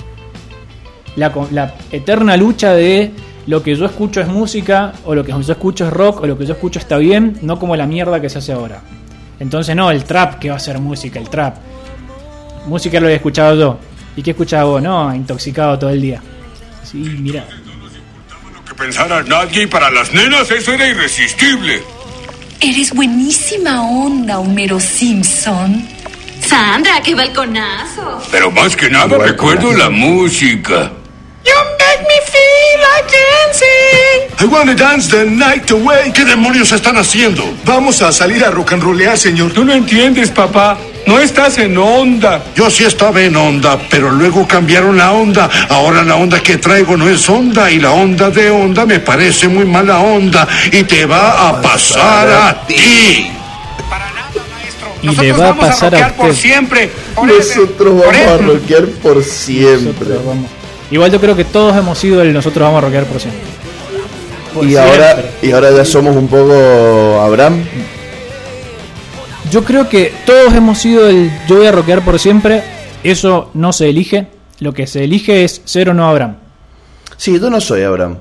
La, la eterna lucha de lo que yo escucho es música o lo que yo escucho es rock o lo que yo escucho está bien, no como la mierda que se hace ahora. Entonces no, el trap, ¿qué va a ser música? El trap. Música lo he escuchado yo. ¿Y qué escuchaba vos? No, intoxicado todo el día. Sí, mira. que pensara nadie para las nenas eso era irresistible. Eres buenísima onda, Homero Simpson. Sandra, qué balconazo. Pero más que nada recuerdo la música. You make me feel like dancing. I wanna dance the night away. ¿Qué demonios están haciendo? Vamos a salir a rock and rollear, señor. Tú no entiendes, papá. No estás en onda. Yo sí estaba en onda, pero luego cambiaron la onda. Ahora la onda que traigo no es onda y la onda de onda me parece muy mala onda y te va a pasar a ti. Y le va a pasar a por usted. siempre. Nosotros vamos a rockear por siempre. Nosotros vamos- Igual yo creo que todos hemos sido el nosotros vamos a rockear por siempre. Por Y ahora, siempre. y ahora ya somos un poco Abraham. Yo creo que todos hemos sido el yo voy a rockear por siempre. Eso no se elige. Lo que se elige es ser o no Abraham. Sí, yo no soy Abraham.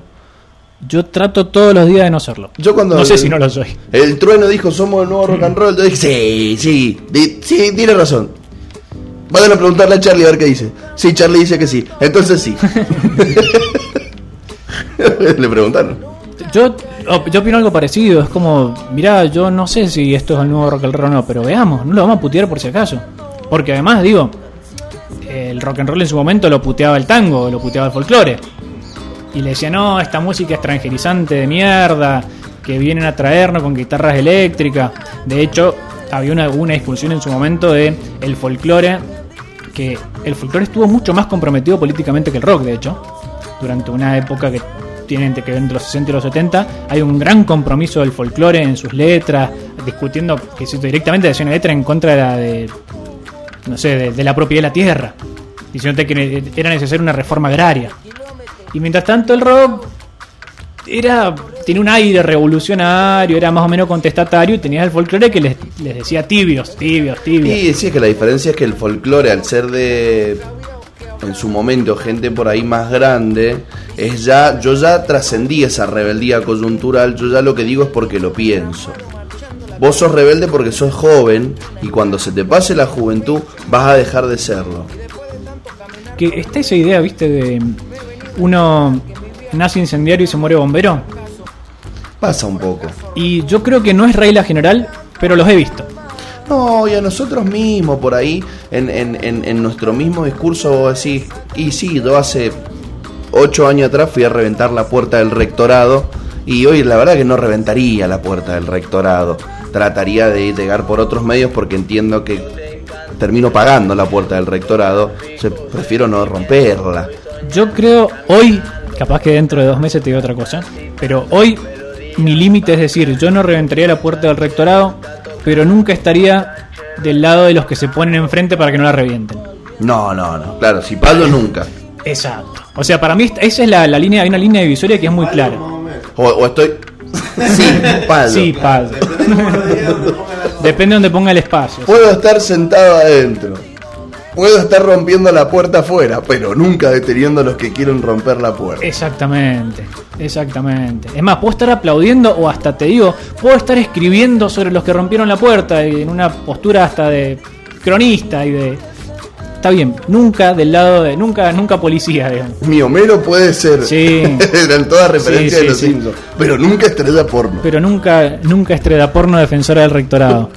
Yo trato todos los días de no serlo. Yo cuando no sé el- si no lo soy. El trueno dijo somos el nuevo rock and roll. Yo dije, sí, sí, di- sí, tiene razón. Vayan a preguntarle a Charlie a ver qué dice. Sí, Charlie dice que sí. Entonces sí. Le preguntaron. Yo, yo opino algo parecido. Es como, mirá, yo no sé si esto es el nuevo rock and roll o no, pero veamos, no lo vamos a putear por si acaso. Porque además, digo, el rock and roll en su momento lo puteaba el tango, lo puteaba el folclore. Y le decía, no, esta música extranjerizante de mierda, que vienen a traernos con guitarras eléctricas. De hecho, había una, una discusión en su momento de el folclore, que el folclore estuvo mucho más comprometido políticamente que el rock, de hecho, durante una época que tienen que ver entre los 60 y los 70, hay un gran compromiso del folclore en sus letras, discutiendo que directamente decía una letra en contra de la de, no sé, de, de la propiedad de la tierra, diciéndote que era necesaria una reforma agraria. Y mientras tanto el rock era tenía un aire revolucionario, era más o menos contestatario y tenías el folclore que les, decía tibios, tibios, tibios. Y sí, es que la diferencia es que el folclore, al ser de, en su momento, gente por ahí más grande, es ya, yo ya trascendí esa rebeldía coyuntural, yo ya lo que digo es porque lo pienso. Vos sos rebelde porque sos joven y cuando se te pase la juventud vas a dejar de serlo. Que está esa idea, viste, de uno nace incendiario y se muere bombero. Pasa un poco. Y yo creo que no es regla general, pero los he visto. No, y a nosotros mismos por ahí, en, en, en, nuestro mismo discurso, vos decís, y sí, yo hace ocho años atrás fui a reventar la puerta del rectorado, y hoy la verdad que no reventaría la puerta del rectorado, trataría de llegar por otros medios porque entiendo que termino pagando la puerta del rectorado, prefiero no romperla. Yo creo hoy, capaz que dentro de dos meses te digo otra cosa, pero hoy mi límite es decir, yo no reventaría la puerta del rectorado, pero nunca estaría del lado de los que se ponen enfrente para que no la revienten. No, no, no, claro, si palo nunca. Exacto. O sea, para mí esa es la, la línea, hay una línea divisoria que es muy clara. O, o estoy... Sí, palo. Sí, palo. Depende de donde ponga el espacio. Puedo estar sentado adentro. Puedo estar rompiendo la puerta afuera, pero nunca deteniendo a los que quieren romper la puerta. Exactamente, exactamente. Es más, puedo estar aplaudiendo o hasta te digo, puedo estar escribiendo sobre los que rompieron la puerta y en una postura hasta de cronista y de... Está bien, nunca del lado de... Nunca, nunca policía, digamos. Mi Homero puede ser. Sí. Eran todas referencias Sí, sí, de los sí. Simpsons. Pero nunca estrella porno. Pero nunca, nunca estrella porno defensora del rectorado.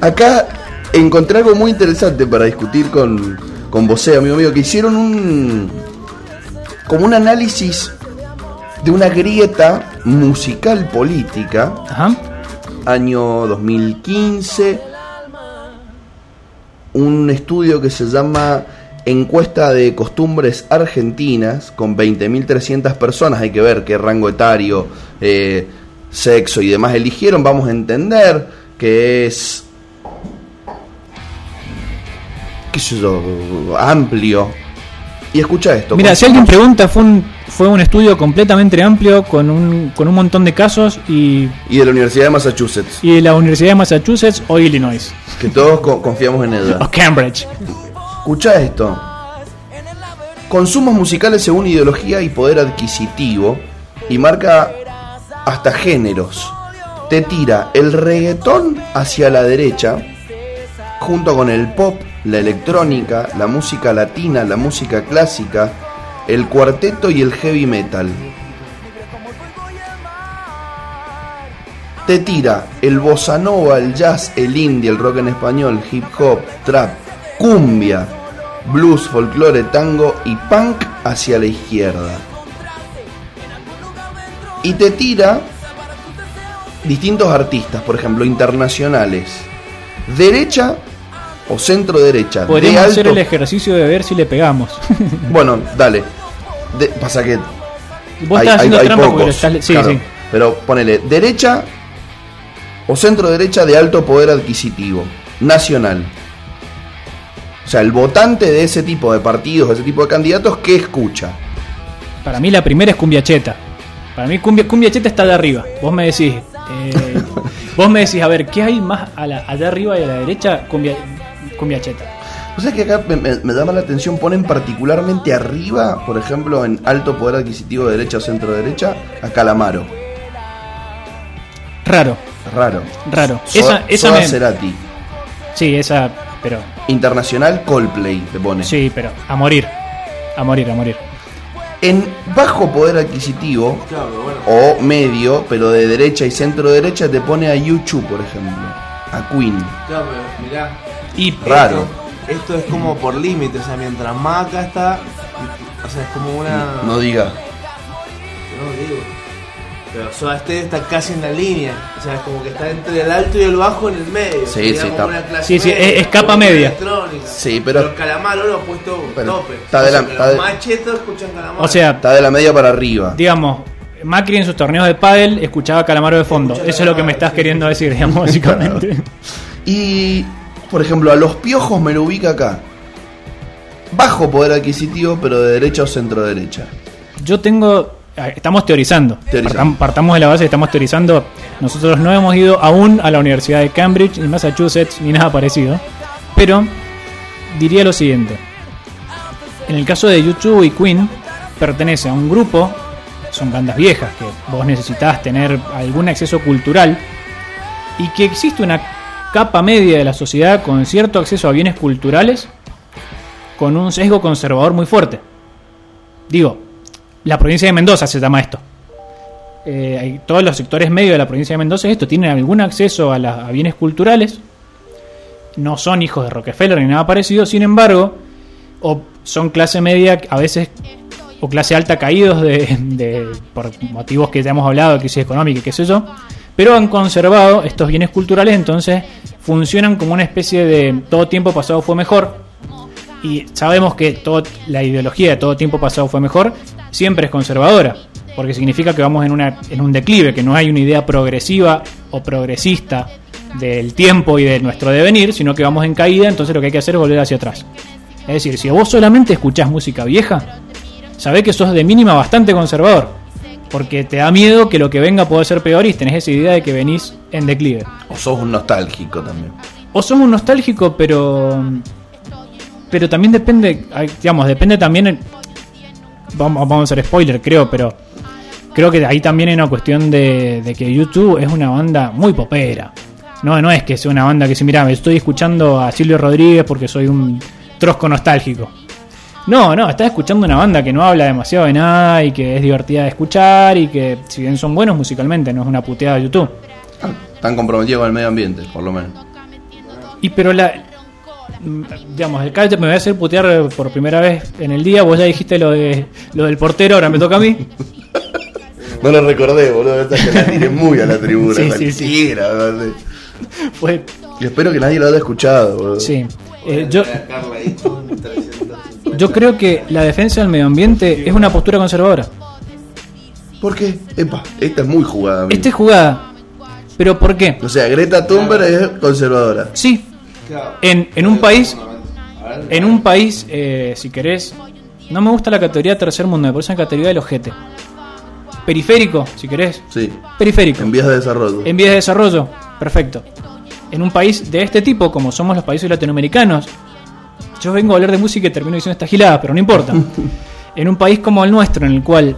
Acá encontré algo muy interesante para discutir con, con vos, amigo mío, que hicieron un. como un análisis de una grieta musical política, Ajá. año 2015. Un estudio que se llama Encuesta de Costumbres Argentinas, con 20.300 personas. Hay que ver qué rango etario, eh, sexo y demás eligieron. Vamos a entender que es qué sé yo, amplio. Y escucha esto. Mira, si alguien pregunta, fue un, fue un estudio completamente amplio con un, con un montón de casos y, Y de la Universidad de Massachusetts, y de la Universidad de Massachusetts o Illinois que todos co- confiamos en ella. o Cambridge. Escucha esto. Consumos musicales según ideología y poder adquisitivo. Y marca hasta géneros. Te tira el reggaetón hacia la derecha. Junto con el pop, la electrónica, la música latina, la música clásica, el cuarteto y el heavy metal. Te tira el bossa nova, el jazz, el indie, el rock en español, hip hop, trap, cumbia, blues, folclore, tango y punk hacia la izquierda. Y te tira distintos artistas, por ejemplo, internacionales. Derecha o centro derecha. Podríamos de hacer el ejercicio de ver si le pegamos. Bueno, dale. De- pasa que Vos estás haciendo trampa pocos, estás. Sí, claro. sí. Pero ponele derecha o centro derecha de alto poder adquisitivo, nacional. O sea, el votante de ese tipo de partidos, de ese tipo de candidatos, ¿qué escucha? Para mí la primera es cumbia cheta. Para mí cumbia, cumbia cheta está de arriba. Vos me decís, eh, vos me decís, a ver, ¿qué hay más a la, allá arriba y a la derecha? Cumbia, cumbia cheta. O sea que acá me, me- me llama la atención, ponen particularmente arriba, por ejemplo, en alto poder adquisitivo de derecha o centro derecha, a Calamaro. Raro, Raro. raro. So- esa, esa Soda me- Cerati. Sí, esa, pero. Internacional Coldplay, te pone. Sí, pero a morir. A morir, a morir. En bajo poder adquisitivo o medio, pero de derecha y centro derecha, te pone a YouTube, por ejemplo. A Queen. Claro, pero mirá. Y Raro. Esto es como por límite, o sea, mientras más acá está. O sea, es como una. No diga. No digo. Pero Soda Stereo está casi en la línea. O sea, es como que está entre el alto y el bajo en el medio. Sí, sí, está- Sí, sí, media, es- es capa media. Sí, pero- el Calamaro lo ha puesto Pero tope. está O de sea, la- que está los de- más chetos escuchan Calamaro. O sea, Está de la media para arriba. digamos, Macri en sus torneos de pádel escuchaba Calamaro de fondo. Eso es lo que me estás queriendo decir, digamos, básicamente. Y, por ejemplo, a los piojos me lo ubica acá. Bajo poder adquisitivo, pero de derecha o centro derecha. Yo tengo. Estamos teorizando. Teorizando. Partam- Partamos de la base, estamos teorizando. Nosotros no hemos ido aún a la Universidad de Cambridge, ni Massachusetts, ni nada parecido. Pero diría lo siguiente. En el caso de YouTube y Queen, pertenece a un grupo, son bandas viejas, que vos necesitas tener algún acceso cultural, y que existe una capa media de la sociedad con cierto acceso a bienes culturales, con un sesgo conservador muy fuerte. Digo, la provincia de Mendoza se llama esto. Eh, todos los sectores medios de la provincia de Mendoza esto tienen algún acceso a, la- a bienes culturales. No son hijos de Rockefeller ni nada parecido, sin embargo, o son clase media a veces o clase alta caídos de, por motivos que ya hemos hablado, crisis económica qué sé yo, pero han conservado estos bienes culturales, entonces funcionan como una especie de todo tiempo pasado fue mejor, y sabemos que todo, la ideología de todo tiempo pasado fue mejor, siempre es conservadora, porque significa que vamos en, una, en un declive, que no hay una idea progresiva o progresista del tiempo y de nuestro devenir, sino que vamos en caída, entonces lo que hay que hacer es volver hacia atrás. Es decir, si vos solamente escuchás música vieja, sabés que sos de mínima bastante conservador, porque te da miedo que lo que venga pueda ser peor y tenés esa idea de que venís en declive. O sos un nostálgico también. O sos un nostálgico, pero. Pero también depende. Digamos, depende también. Vamos, vamos a hacer spoiler, creo, pero. Creo que ahí también hay una cuestión de, de que YouTube es una banda muy popera. No, no es que sea una banda que se mira, me estoy escuchando a Silvio Rodríguez porque soy un trosco nostálgico. No, no, estás escuchando una banda que no habla demasiado de nada y que es divertida de escuchar y que, si bien son buenos musicalmente, no es una puteada de YouTube. Ah, Están comprometidos con el medio ambiente, por lo menos. Y pero la. Digamos, el calle me voy a hacer putear por primera vez en el día. Vos ya dijiste lo de lo del portero, ahora me toca a mí. No lo recordé, boludo. Esta que la tiré muy a la tribuna. Sí, sí, sí. Fue, Y espero que nadie lo haya escuchado, boludo. sí. Eh, yo, yo creo que la defensa del medio ambiente es una postura conservadora. ¿Por qué? Epa, esta es muy jugada. amigo. Esta es jugada. ¿Pero por qué? O sea, Greta Thunberg es conservadora. Sí, Claro. en, en un país, en un país, eh, si querés, no me gusta la categoría tercer mundo, me parece una categoría del ojete. Periférico, si querés. Sí. Periférico. En vías de desarrollo. En vías de desarrollo, perfecto. En un país de este tipo, como somos los países latinoamericanos, yo vengo a hablar de música y termino diciendo esta gilada, pero no importa. en un país como el nuestro, en el cual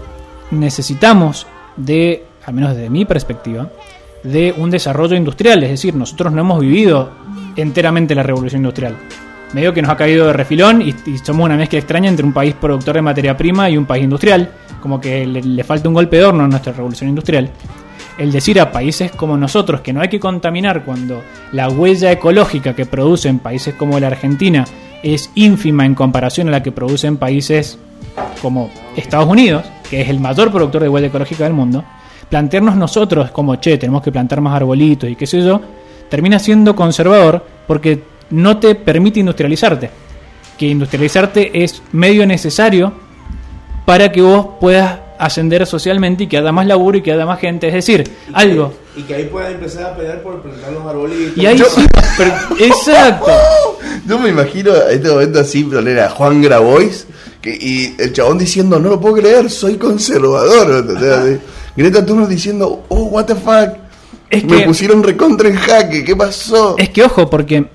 necesitamos de, al menos desde mi perspectiva, de un desarrollo industrial, es decir, nosotros no hemos vivido enteramente la revolución industrial. Medio que nos ha caído de refilón y, y somos una mezcla extraña entre un país productor de materia prima y un país industrial, como que le, le falta un golpe de horno a nuestra revolución industrial el decir a países como nosotros que no hay que contaminar cuando la huella ecológica que producen países como la Argentina es ínfima en comparación a la que producen países como Estados Unidos, que es el mayor productor de huella ecológica del mundo, plantearnos nosotros como, che, tenemos que plantar más arbolitos y qué sé yo, termina siendo conservador porque no te permite industrializarte. Que industrializarte es medio necesario para que vos puedas ascender socialmente y que haya más laburo y que haya más gente. Es decir, algo. Y que ahí puedas empezar a pelear por plantar los arbolitos. Y ahí Yo- sí, pero- exacto. Yo me imagino a este momento así, poner a Juan Grabois que, y el chabón diciendo, no lo puedo creer, soy conservador. Greta Thunberg diciendo, oh, what the fuck. Es me que- pusieron recontra en jaque, ¿qué pasó? Es que ojo, porque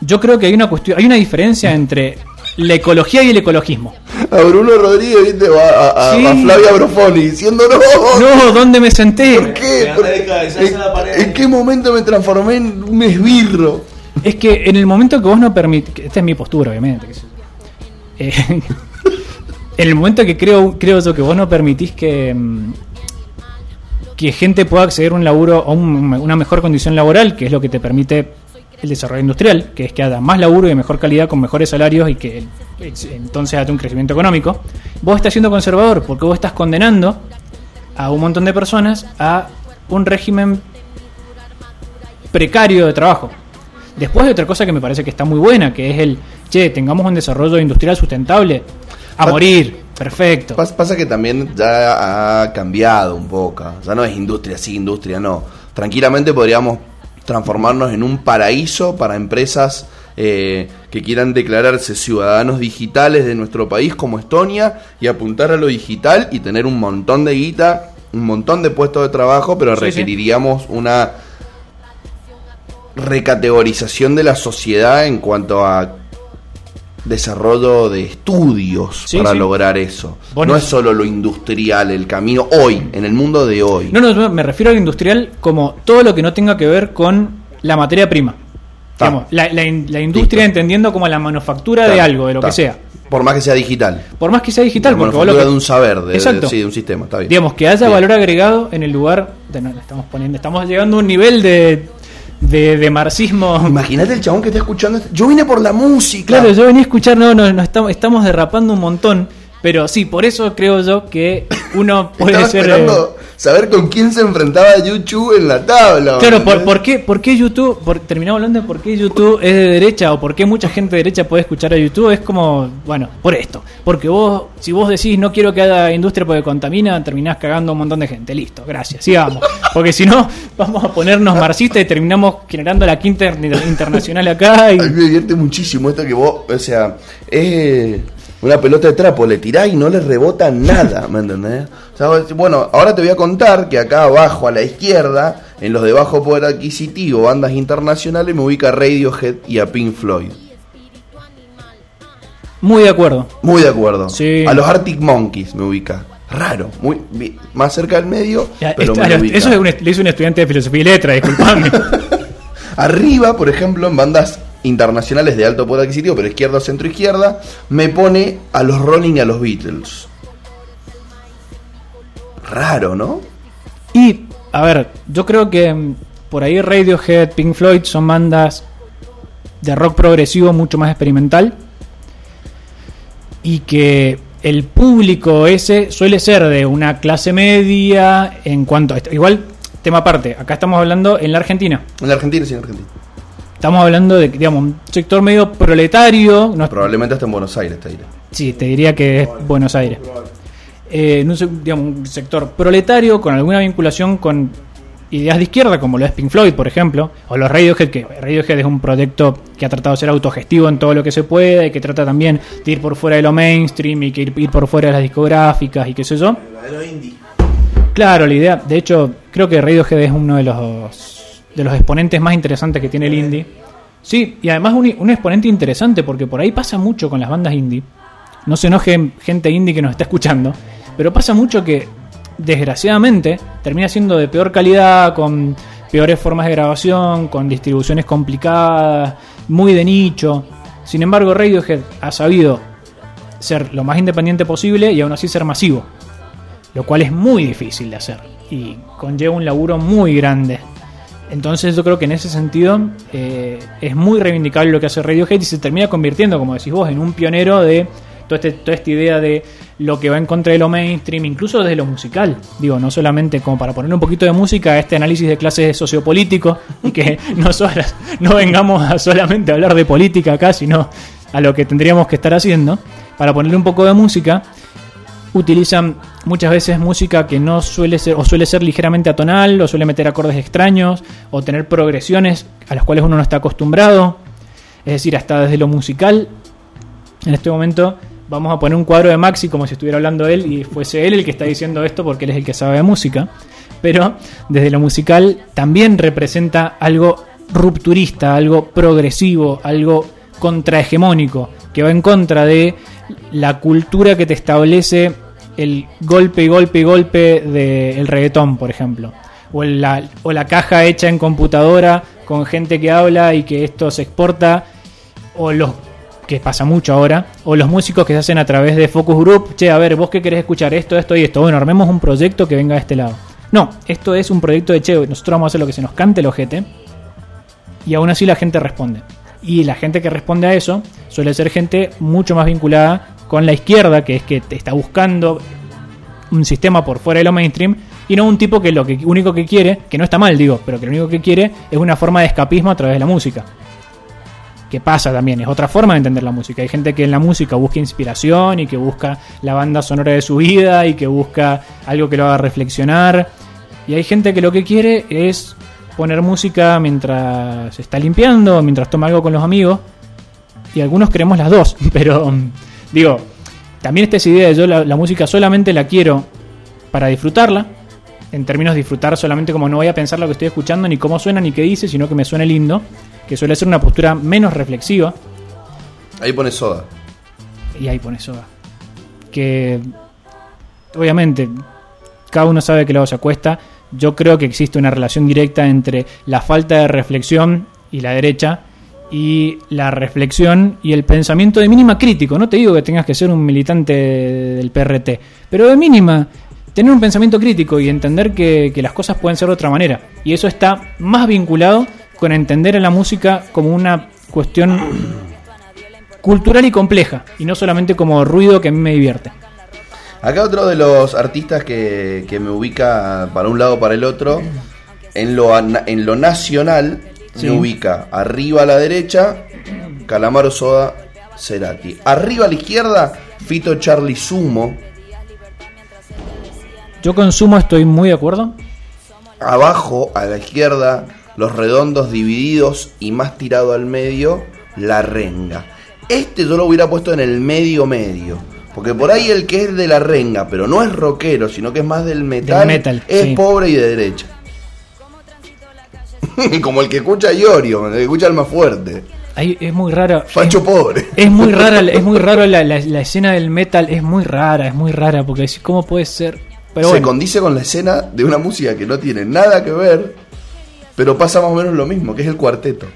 yo creo que hay una cuestión, hay una diferencia entre la ecología y el ecologismo. A Bruno Rodríguez, ¿viste? O a, a- a- Sí. a Flavia Brofoni diciendo, no, No, ¿dónde me senté? ¿por qué? Anda ¿Por- de cabezazos a la pared. ¿En, en qué momento me transformé en un esbirro? Es que en el momento que vos no permitís, esta es mi postura, obviamente. Eh, en el momento que creo, creo yo que vos no permitís que, mm, que gente pueda acceder a un laburo a un- una mejor condición laboral, que es lo que te permite el desarrollo industrial, que es que haya más laburo y de mejor calidad con mejores salarios y que entonces haya un crecimiento económico, vos estás siendo conservador porque vos estás condenando a un montón de personas a un régimen precario de trabajo. Después hay otra cosa que me parece que está muy buena, que es el, che, tengamos un desarrollo industrial sustentable a morir. perfecto. Pas- Pasa que también ya ha cambiado un poco. Ya no es industria sí, industria no. Tranquilamente podríamos transformarnos en un paraíso para empresas eh, que quieran declararse ciudadanos digitales de nuestro país como Estonia y apuntar a lo digital y tener un montón de guita, un montón de puestos de trabajo, pero Sí, sí. requeriríamos una recategorización de la sociedad en cuanto a desarrollo de estudios Sí, para sí. lograr eso. Vos no es solo lo industrial, el camino hoy, en el mundo de hoy. No, no, me refiero al industrial como todo lo que no tenga que ver con la materia prima. Digamos, la, la la industria Listo. entendiendo como la manufactura Ta, de algo, de lo ta. que sea. Por más que sea digital. Por más que sea digital, La porque lo manufactura que- de un saber, de, de- Exacto. sí, de un sistema, está bien. Digamos, que haya Bien. valor agregado en el lugar. De, no, estamos poniendo, estamos llegando a un nivel de, de, de marxismo. Imagínate el chabón que está escuchando. esto. Yo vine por la música. Claro, yo venía a escuchar, no, no, no estamos, estamos derrapando un montón. Pero sí, por eso creo yo que uno puede Estaba ser. esperando eh, saber con quién se enfrentaba YouTube en la tabla. Claro, por, por qué, por qué YouTube, por, terminamos hablando de por qué YouTube es de derecha o por qué mucha gente de derecha puede escuchar a YouTube, es como, bueno, por esto. Porque vos, si vos decís no quiero que haya industria porque contamina, terminás cagando a un montón de gente. Listo, gracias, sigamos. Porque si no, vamos a ponernos marxistas y terminamos generando la quinta inter- internacional acá y... A mí me divierte muchísimo esto que vos, o sea, es una pelota de trapo, le tirás y no le rebota nada, ¿me entendés? O sea, bueno, ahora te voy a contar que acá abajo a la izquierda, en los de bajo poder adquisitivo, bandas internacionales, me ubica Radiohead y a Pink Floyd. Muy de acuerdo. Muy de acuerdo. Sí. A los Arctic Monkeys me ubica. Raro, muy más cerca del medio, Ya, pero esta- me ubica. eso es un, lo hizo un estudiante de filosofía y letra, disculpame. Arriba, por ejemplo, en bandas internacionales de alto poder adquisitivo, pero izquierda, centro, izquierda, me pone a los Rolling y a los Beatles. Raro, ¿no? Y, a ver, yo creo que mm, por ahí Radiohead, Pink Floyd son bandas de rock progresivo mucho más experimental. Y que el público ese suele ser de una clase media en cuanto a esto. Igual, tema aparte, acá estamos hablando en la Argentina. En la Argentina, sí, en Argentina. Estamos hablando de, digamos, un sector medio proletario. No, Probablemente hasta en Buenos Aires, te diré. Sí, te diría que es Buenos Aires. Eh, en un, digamos, un sector proletario con alguna vinculación con ideas de izquierda, como lo es Pink Floyd, por ejemplo, o los Radiohead, que Radiohead es un proyecto que ha tratado de ser autogestivo en todo lo que se pueda y que trata también de ir por fuera de lo mainstream y que ir, ir por fuera de las discográficas y qué sé yo. Verdadero indie. Claro, la idea, de hecho, creo que Radiohead es uno de los de los exponentes más interesantes que tiene el indie. Sí, y además un, un exponente interesante porque por ahí pasa mucho con las bandas indie. No se enoje gente indie que nos está escuchando, pero pasa mucho que desgraciadamente termina siendo de peor calidad, con peores formas de grabación, con distribuciones complicadas, muy de nicho. Sin embargo, Radiohead ha sabido ser lo más independiente posible y aún así ser masivo lo cual es muy difícil de hacer y conlleva un laburo muy grande. Entonces yo creo que en ese sentido eh, es muy reivindicable lo que hace Radiohead y se termina convirtiendo, como decís vos, en un pionero de toda, este- toda esta idea de lo que va en contra de lo mainstream, incluso desde lo musical. Digo, no solamente como para poner un poquito de música a este análisis de clases sociopolítico y que no vengamos a solamente hablar de política acá, sino a lo que tendríamos que estar haciendo, para ponerle un poco de música utilizan muchas veces música que no suele ser o suele ser ligeramente atonal o suele meter acordes extraños o tener progresiones a las cuales uno no está acostumbrado. Es decir hasta desde lo musical en este momento vamos a poner un cuadro de Maxi como si estuviera hablando él y fuese él el que está diciendo esto porque él es el que sabe de música. Pero desde lo musical también representa algo rupturista algo progresivo algo contrahegemónico que va en contra de la cultura que te establece el golpe golpe golpe del reggaetón, por ejemplo. O la, o la caja hecha en computadora con gente que habla y que esto se exporta. O los que pasa mucho ahora. O los músicos que se hacen a través de Focus Group. Che, a ver, vos qué querés escuchar esto, esto y esto. Bueno, armemos un proyecto que venga de este lado. No, esto es un proyecto de che, nosotros vamos a hacer lo que se nos cante el ojete. Y aún así la gente responde. Y la gente que responde a eso suele ser gente mucho más vinculada con la izquierda, que es que te está buscando un sistema por fuera de lo mainstream, y no un tipo que lo que único que quiere, que no está mal, digo, pero que lo único que quiere es una forma de escapismo a través de la música. que pasa también, es otra forma de entender la música. Hay gente que en la música busca inspiración y que busca la banda sonora de su vida y que busca algo que lo haga reflexionar. Y hay gente que lo que quiere es poner música mientras está limpiando, mientras toma algo con los amigos. Y algunos queremos las dos, pero digo, también está esa idea de yo la, la música solamente la quiero para disfrutarla. En términos de disfrutar solamente como no voy a pensar lo que estoy escuchando, ni cómo suena, ni qué dice, sino que me suene lindo. Que suele ser una postura menos reflexiva. Ahí pone soda. Y ahí pone soda. Que obviamente cada uno sabe que luego se acuesta. Yo creo que existe una relación directa entre la falta de reflexión y la derecha y la reflexión y el pensamiento de mínima crítico. No te digo que tengas que ser un militante del PRT, pero de mínima tener un pensamiento crítico y entender que, las cosas pueden ser de otra manera. Y eso está más vinculado con entender a la música como una cuestión cultural y compleja, y no solamente como ruido que a mí me divierte. Acá otro de los artistas que, que me ubica para un lado para el otro, en lo, en lo nacional, Sí. me ubica arriba a la derecha, Calamaro Soda, Cerati. Arriba a la izquierda, Fito Charlie Sumo. Yo con Sumo estoy muy de acuerdo. Abajo a la izquierda, los redondos divididos y más tirado al medio, la renga. Este yo lo hubiera puesto en el medio medio. Porque por ahí el que es de la renga, pero no es rockero, sino que es más del metal, metal, es sí. pobre y de derecha. Como el que escucha a Iorio, el que escucha al más fuerte. Es muy raro. Facho pobre. Es muy rara, es muy raro la, la- la escena del metal, es muy rara, es muy rara, porque decís, ¿cómo puede ser? Pero Se bueno, condice con la escena de una música que no tiene nada que ver, pero pasa más o menos lo mismo, que es el cuarteto.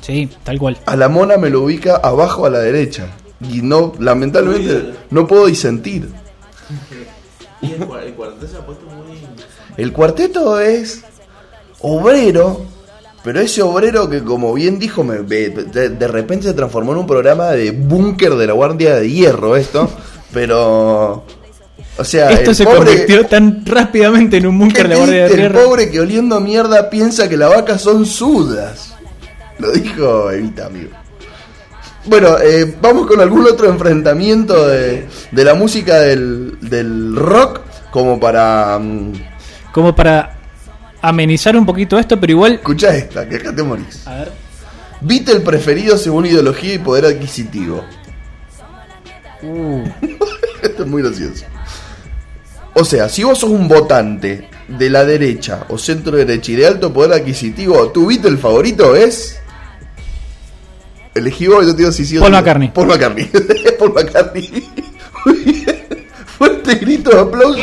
sí, tal cual. A la mona me lo ubica abajo a la derecha. Y no, lamentablemente, no puedo disentir. Y el cuarteto se ha puesto muy. El cuarteto es obrero, pero ese obrero que, como bien dijo, me- de, de- de repente se transformó en un programa de búnker de la Guardia de Hierro, esto. Pero. O sea, Esto se pobre- convirtió tan rápidamente en un ¿Qué búnker de guardia de viste? El pobre que oliendo mierda piensa que las vacas son sudas. Lo dijo Evita, amigo. Bueno, eh, vamos con algún otro enfrentamiento de, de la música del, del rock como para... mm, Como para amenizar un poquito esto, pero igual. escucha esta, que acá te morís. A ver. Beatle preferido según ideología y poder adquisitivo. Uh. Esto es muy gracioso. O sea, si vos sos un votante de la derecha o centro derecha y de alto poder adquisitivo, tu Beatle favorito es. Elegí vos, yo te digo si sí o Paul. McCartney. Paul McCartney. Paul McCartney. Muy bien. Fuerte grito de aplauso.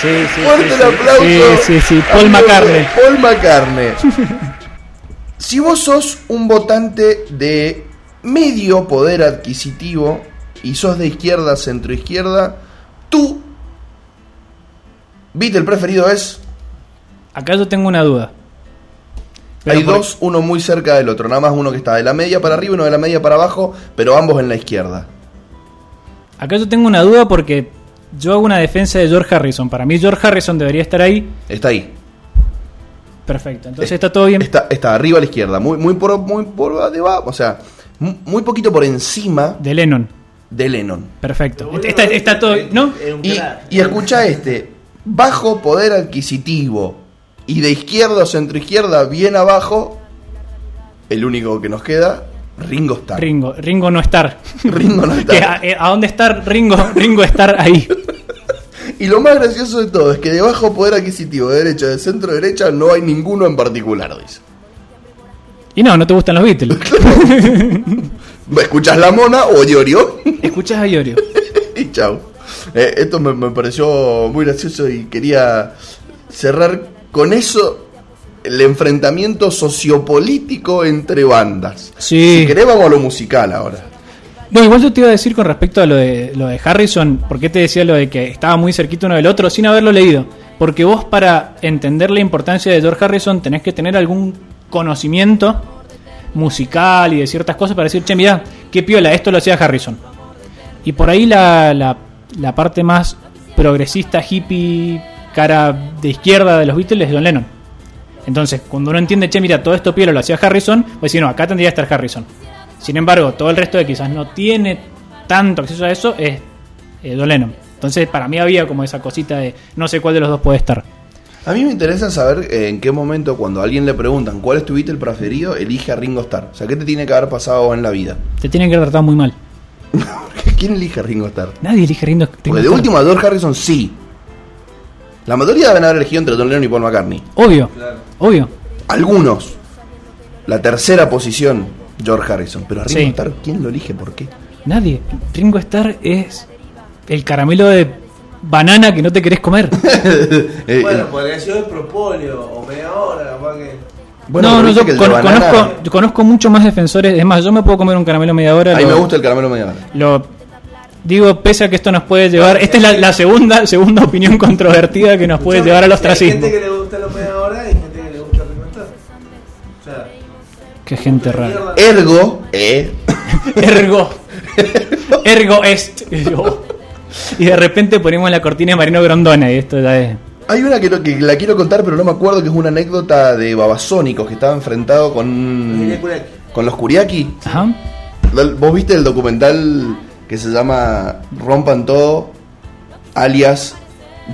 Sí, sí, Fuerte sí, el sí. aplauso. Sí, sí, sí. Paul McCartney. Paul McCartney. si vos sos un votante de medio poder adquisitivo y sos de izquierda, centro izquierda, tu Beatle preferido es. Acá yo tengo una duda. Pero hay por- dos, uno muy cerca del otro. Nada más uno que está de la media para arriba y uno de la media para abajo, pero ambos en la izquierda. Acá yo tengo una duda porque yo hago una defensa de George Harrison. Para mí George Harrison debería estar ahí. Está ahí. Perfecto. Entonces está todo bien. Está, está arriba a la izquierda. Muy, muy por, muy por debajo. O sea, mu- muy poquito por encima De Lennon. de Lennon. Perfecto. Está, está todo. ¿No? Y, y escucha este, bajo poder adquisitivo y de izquierda o centro izquierda bien abajo, el único que nos queda, Ringo Starr. Ringo. Ringo no estar. Ringo no a, eh, ¿a dónde estar Ringo? Ringo estar ahí. Y lo más gracioso de todo es que de bajo poder adquisitivo, de derecha, de centro derecha, no hay ninguno en particular, dice. Y no, no te gustan los Beatles. ¿Escuchas la mona o Yorio? Escuchas a Iorio. y chau. Eh, esto me, me pareció muy gracioso y quería cerrar con eso el enfrentamiento sociopolítico entre bandas. Sí. Si querés vamos a lo musical ahora. No, igual yo te iba a decir con respecto a lo de, lo de Harrison, ¿por qué te decía lo de que estaba muy cerquito uno del otro sin haberlo leído? Porque vos para entender la importancia de George Harrison tenés que tener algún conocimiento musical y de ciertas cosas para decir, che, mira, qué piola, esto lo hacía Harrison. Y por ahí la, la, la parte más progresista, hippie, cara de izquierda de los Beatles es John Lennon. Entonces, cuando uno entiende, che, mira, todo esto pielo lo hacía Harrison, pues si no, acá tendría que estar Harrison. Sin embargo, todo el resto de quizás no tiene tanto acceso a eso, es eh, Don Lennon. Entonces, para mí había como esa cosita de no sé cuál de los dos puede estar. A mí me interesa saber eh, en qué momento, cuando a alguien le preguntan cuál es tu Beatle preferido, elige a Ringo Starr. O sea, ¿qué te tiene que haber pasado en la vida? Te tienen que haber tratado muy mal. ¿Quién elige a Ringo Starr? Nadie elige Ringo, Ringo Porque de Starr. último a George Harrison sí. La mayoría deben haber elegido entre Don Lennon y Paul McCartney. Obvio, obvio. Algunos. La tercera posición, George Harrison. Pero a Ringo Sí. Starr, ¿quién lo elige? ¿Por qué? Nadie. Ringo Starr es el caramelo de banana que no te querés comer. Eh, Bueno, eh, podría haber sido el propóleo o media hora, capaz que. bueno, no, no, yo que el con- de banana- conozco, yo conozco mucho más defensores. Es más, yo me puedo comer un caramelo media hora. A mí me gusta el caramelo media hora. Lo digo, pese a que esto nos puede llevar. Esta es la, la segunda, segunda opinión controvertida que nos puede llevar al Hay ostracismo. gente que le gusta la media hora Qué gente rara. Ergo, eh, Ergo. Ergo est. Y de repente ponemos la cortina de Marino Grondona y esto ya es. Hay una que, que la quiero contar, pero no me acuerdo, que es una anécdota de Babasónicos que estaba enfrentado con, con los Kuriaki. Ajá. ¿Vos viste el documental que se llama Rompan Todo, alias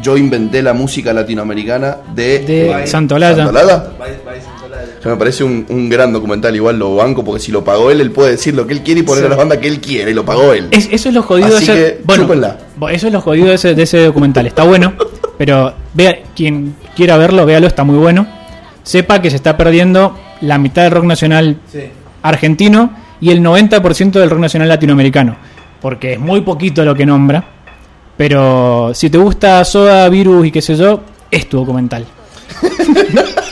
Yo inventé la música latinoamericana de, De Santolaya. Santolaya? Me parece un, un gran documental, igual lo banco, porque si lo pagó él, él puede decir lo que él quiere y poner a la banda que él quiere, y lo pagó él. Es- eso es lo jodido de Así ese. que, bueno, eso es lo jodido de ese, de ese documental. Está bueno, pero vea quien quiera verlo, véalo, está muy bueno. Sepa que se está perdiendo la mitad del rock nacional Sí. argentino y el 90% del rock nacional latinoamericano. Porque es muy poquito lo que nombra. Pero si te gusta Soda, Virus y qué sé yo, es tu documental.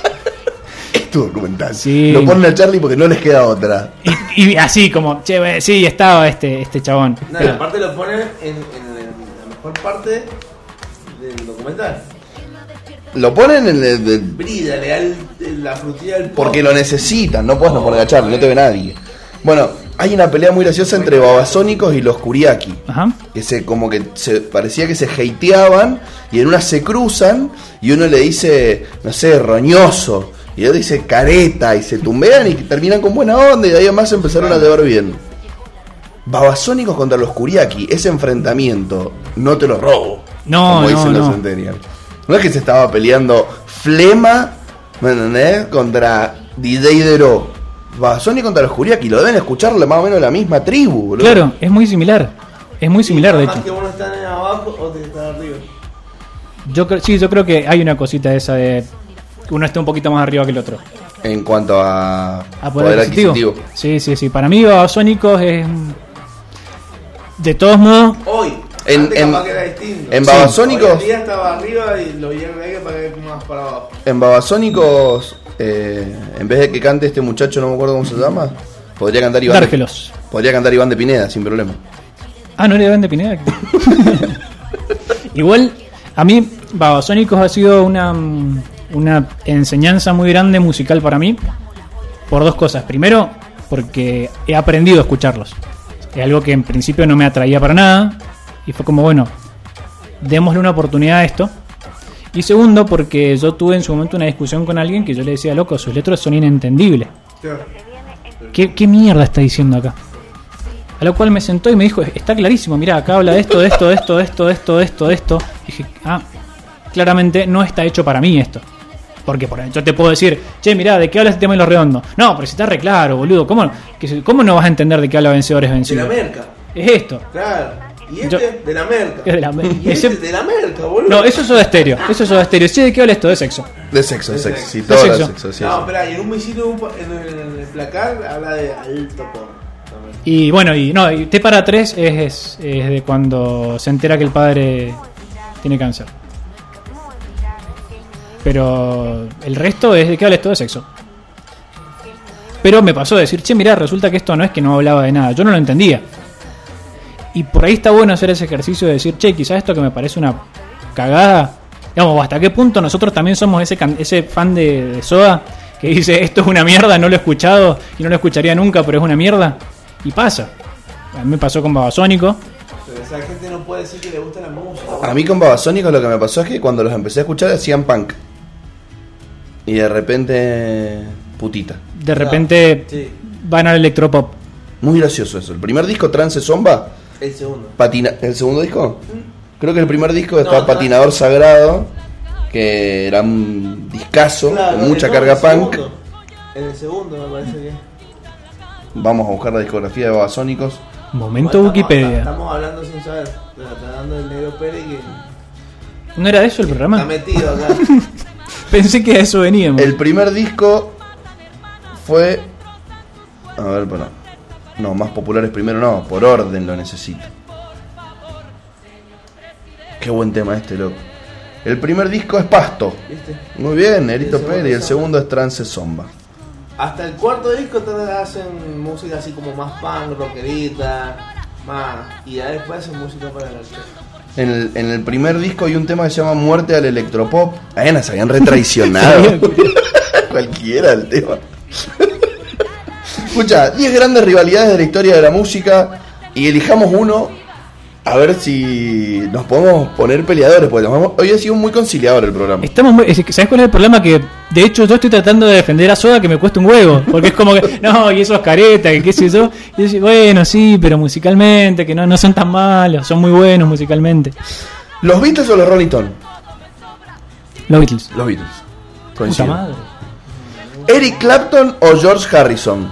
Es tu documental. Sí. Lo ponen a Charlie porque no les queda otra. Y, y así como, che, sí, estaba este, este chabón. No, Pero- aparte lo ponen en, en la mejor parte del documental. Lo ponen en el, de- Brilla, le da el- la frutilla del porque lo necesitan, no puedes no poner a Charlie, no te ve nadie. Bueno, hay una pelea muy graciosa entre Babasónicos y los Kuriaki. Ajá. que se como que se parecía que se hateaban y en una se cruzan y uno le dice, no sé, roñoso y otro dice careta y se tumbean y terminan con buena onda y de ahí además se empezaron a llevar bien. Babasónicos contra los Kuriaki, ese enfrentamiento, no te lo robo. No, como no, dicen los no. Centennial. No es que se estaba peleando Flema, ¿me entendés? Contra DJ Dero. Babasónicos contra los Kuriaki, lo deben escuchar más o menos la misma tribu, boludo. Claro, es muy similar. Es muy similar, de hecho. que uno está abajo o te está arriba. Yo creo, sí, yo creo que hay una cosita esa de uno esté un poquito más arriba que el otro. En cuanto a, A poder, adquisitivo. Sí, sí, sí. Para mí, Babasónicos es. De todos modos, Hoy, En- antes en- capaz que era distinto. en Sí. Babasónicos- Hoy en día estaba arriba y lo vieron ahí para que más para abajo. En Babasónicos, eh, en vez de que cante este muchacho, no me acuerdo cómo se llama, podría cantar Iván. de- podría cantar Iván de Pineda, sin problema. Ah, no era Iván de Pineda. Igual, a mí, Babasónicos ha sido una, mm, una enseñanza muy grande musical para mí. Por dos cosas. Primero, porque he aprendido a escucharlos. Es algo que en principio no me atraía para nada. Y fue como, bueno, démosle una oportunidad a esto. Y segundo, porque yo tuve en su momento una discusión con alguien que yo le decía, loco, sus letras son inentendibles. ¿Qué, qué mierda está diciendo acá? A lo cual me sentó y me dijo, está clarísimo, mira, acá habla de esto, de esto, de esto, de esto, de esto, de esto, de esto. dije, ah, claramente no está hecho para mí esto. Porque por yo te puedo decir, che, mirá, ¿de qué habla este tema de los redondos? No, pero si está re claro, boludo, ¿cómo, que ¿cómo no vas a entender de qué habla vencedores De la vencidos? merca. Es esto. Claro. Y este Yo- de la merca. Es de la merca. Y este Ese- de la merca, boludo. No, eso es soda estéreo, eso es soda estéreo. Che, ¿de qué habla esto? De sexo. De sexo, de De sexo. sexo. Sí, De todo de sexo. sexo, sí, no, espera, y en un visito en, el, placar habla de alto porno. también. Y bueno, y no, y T para 3 es, es, es de cuando se entera que el padre tiene cáncer. Pero el resto es de que habla esto de sexo. Pero me pasó de decir, che, mirá, resulta que esto no es que no hablaba de nada, yo no lo entendía. Y por ahí está bueno hacer ese ejercicio de decir, che, quizás esto que me parece una cagada, digamos, ¿hasta qué punto nosotros también somos ese, can- ese fan de, de Soda que dice, esto es una mierda, no lo he escuchado y no lo escucharía nunca, pero es una mierda? Y pasa. A mí me pasó con Babasónico. Pero esa gente no puede decir que le gusta la música. A mí con Babasónicos lo que me pasó es que cuando los empecé a escuchar hacían punk. Y de repente, putita. De repente Sí, van al electropop. Muy gracioso eso. El primer disco, Trance Zomba, el segundo. patina ¿el segundo disco? Creo que el primer disco No, estaba no. Patinador Sagrado, que era un discazo, Claro, con mucha no, carga punk. segundo. En el segundo me parece que. Vamos a buscar la discografía de Babasónicos. Momento Bueno, Wikipedia. Estamos, estamos hablando sin saber. Está hablando del negro Pérez que ¿No era eso el está programa? metido acá. Pensé que a eso veníamos. El primer disco fue. A ver, bueno. No, más populares primero no, por orden lo necesito. Qué buen tema este, loco. El primer disco es Pasto. ¿Viste? Muy bien, Nerito Pérez. Y el segundo es Trance Zomba. Hasta el cuarto disco todos hacen música así como más punk, rockerita, más. Y ya después hacen música para la En el, en el primer disco hay un tema que se llama Muerte al Electropop. Ah, se habían retraicionado. Cualquiera el tema. Escucha, 10 grandes rivalidades de la historia de la música y elijamos uno a ver si nos podemos poner peleadores. Porque hoy ha sido muy conciliador el programa. Estamos muy- ¿Sabes cuál es el problema? Que de hecho yo estoy tratando de defender a Soda que me cuesta un huevo. Porque es como que, no, y esos caretas, que qué sé yo. Y yo digo, bueno, sí, pero musicalmente, que no, no son tan malos, son muy buenos musicalmente. ¿Los Beatles o los Rolling Stones? Los Beatles. Los Beatles. Puta Coincido. madre. ¿Eric Clapton o George Harrison?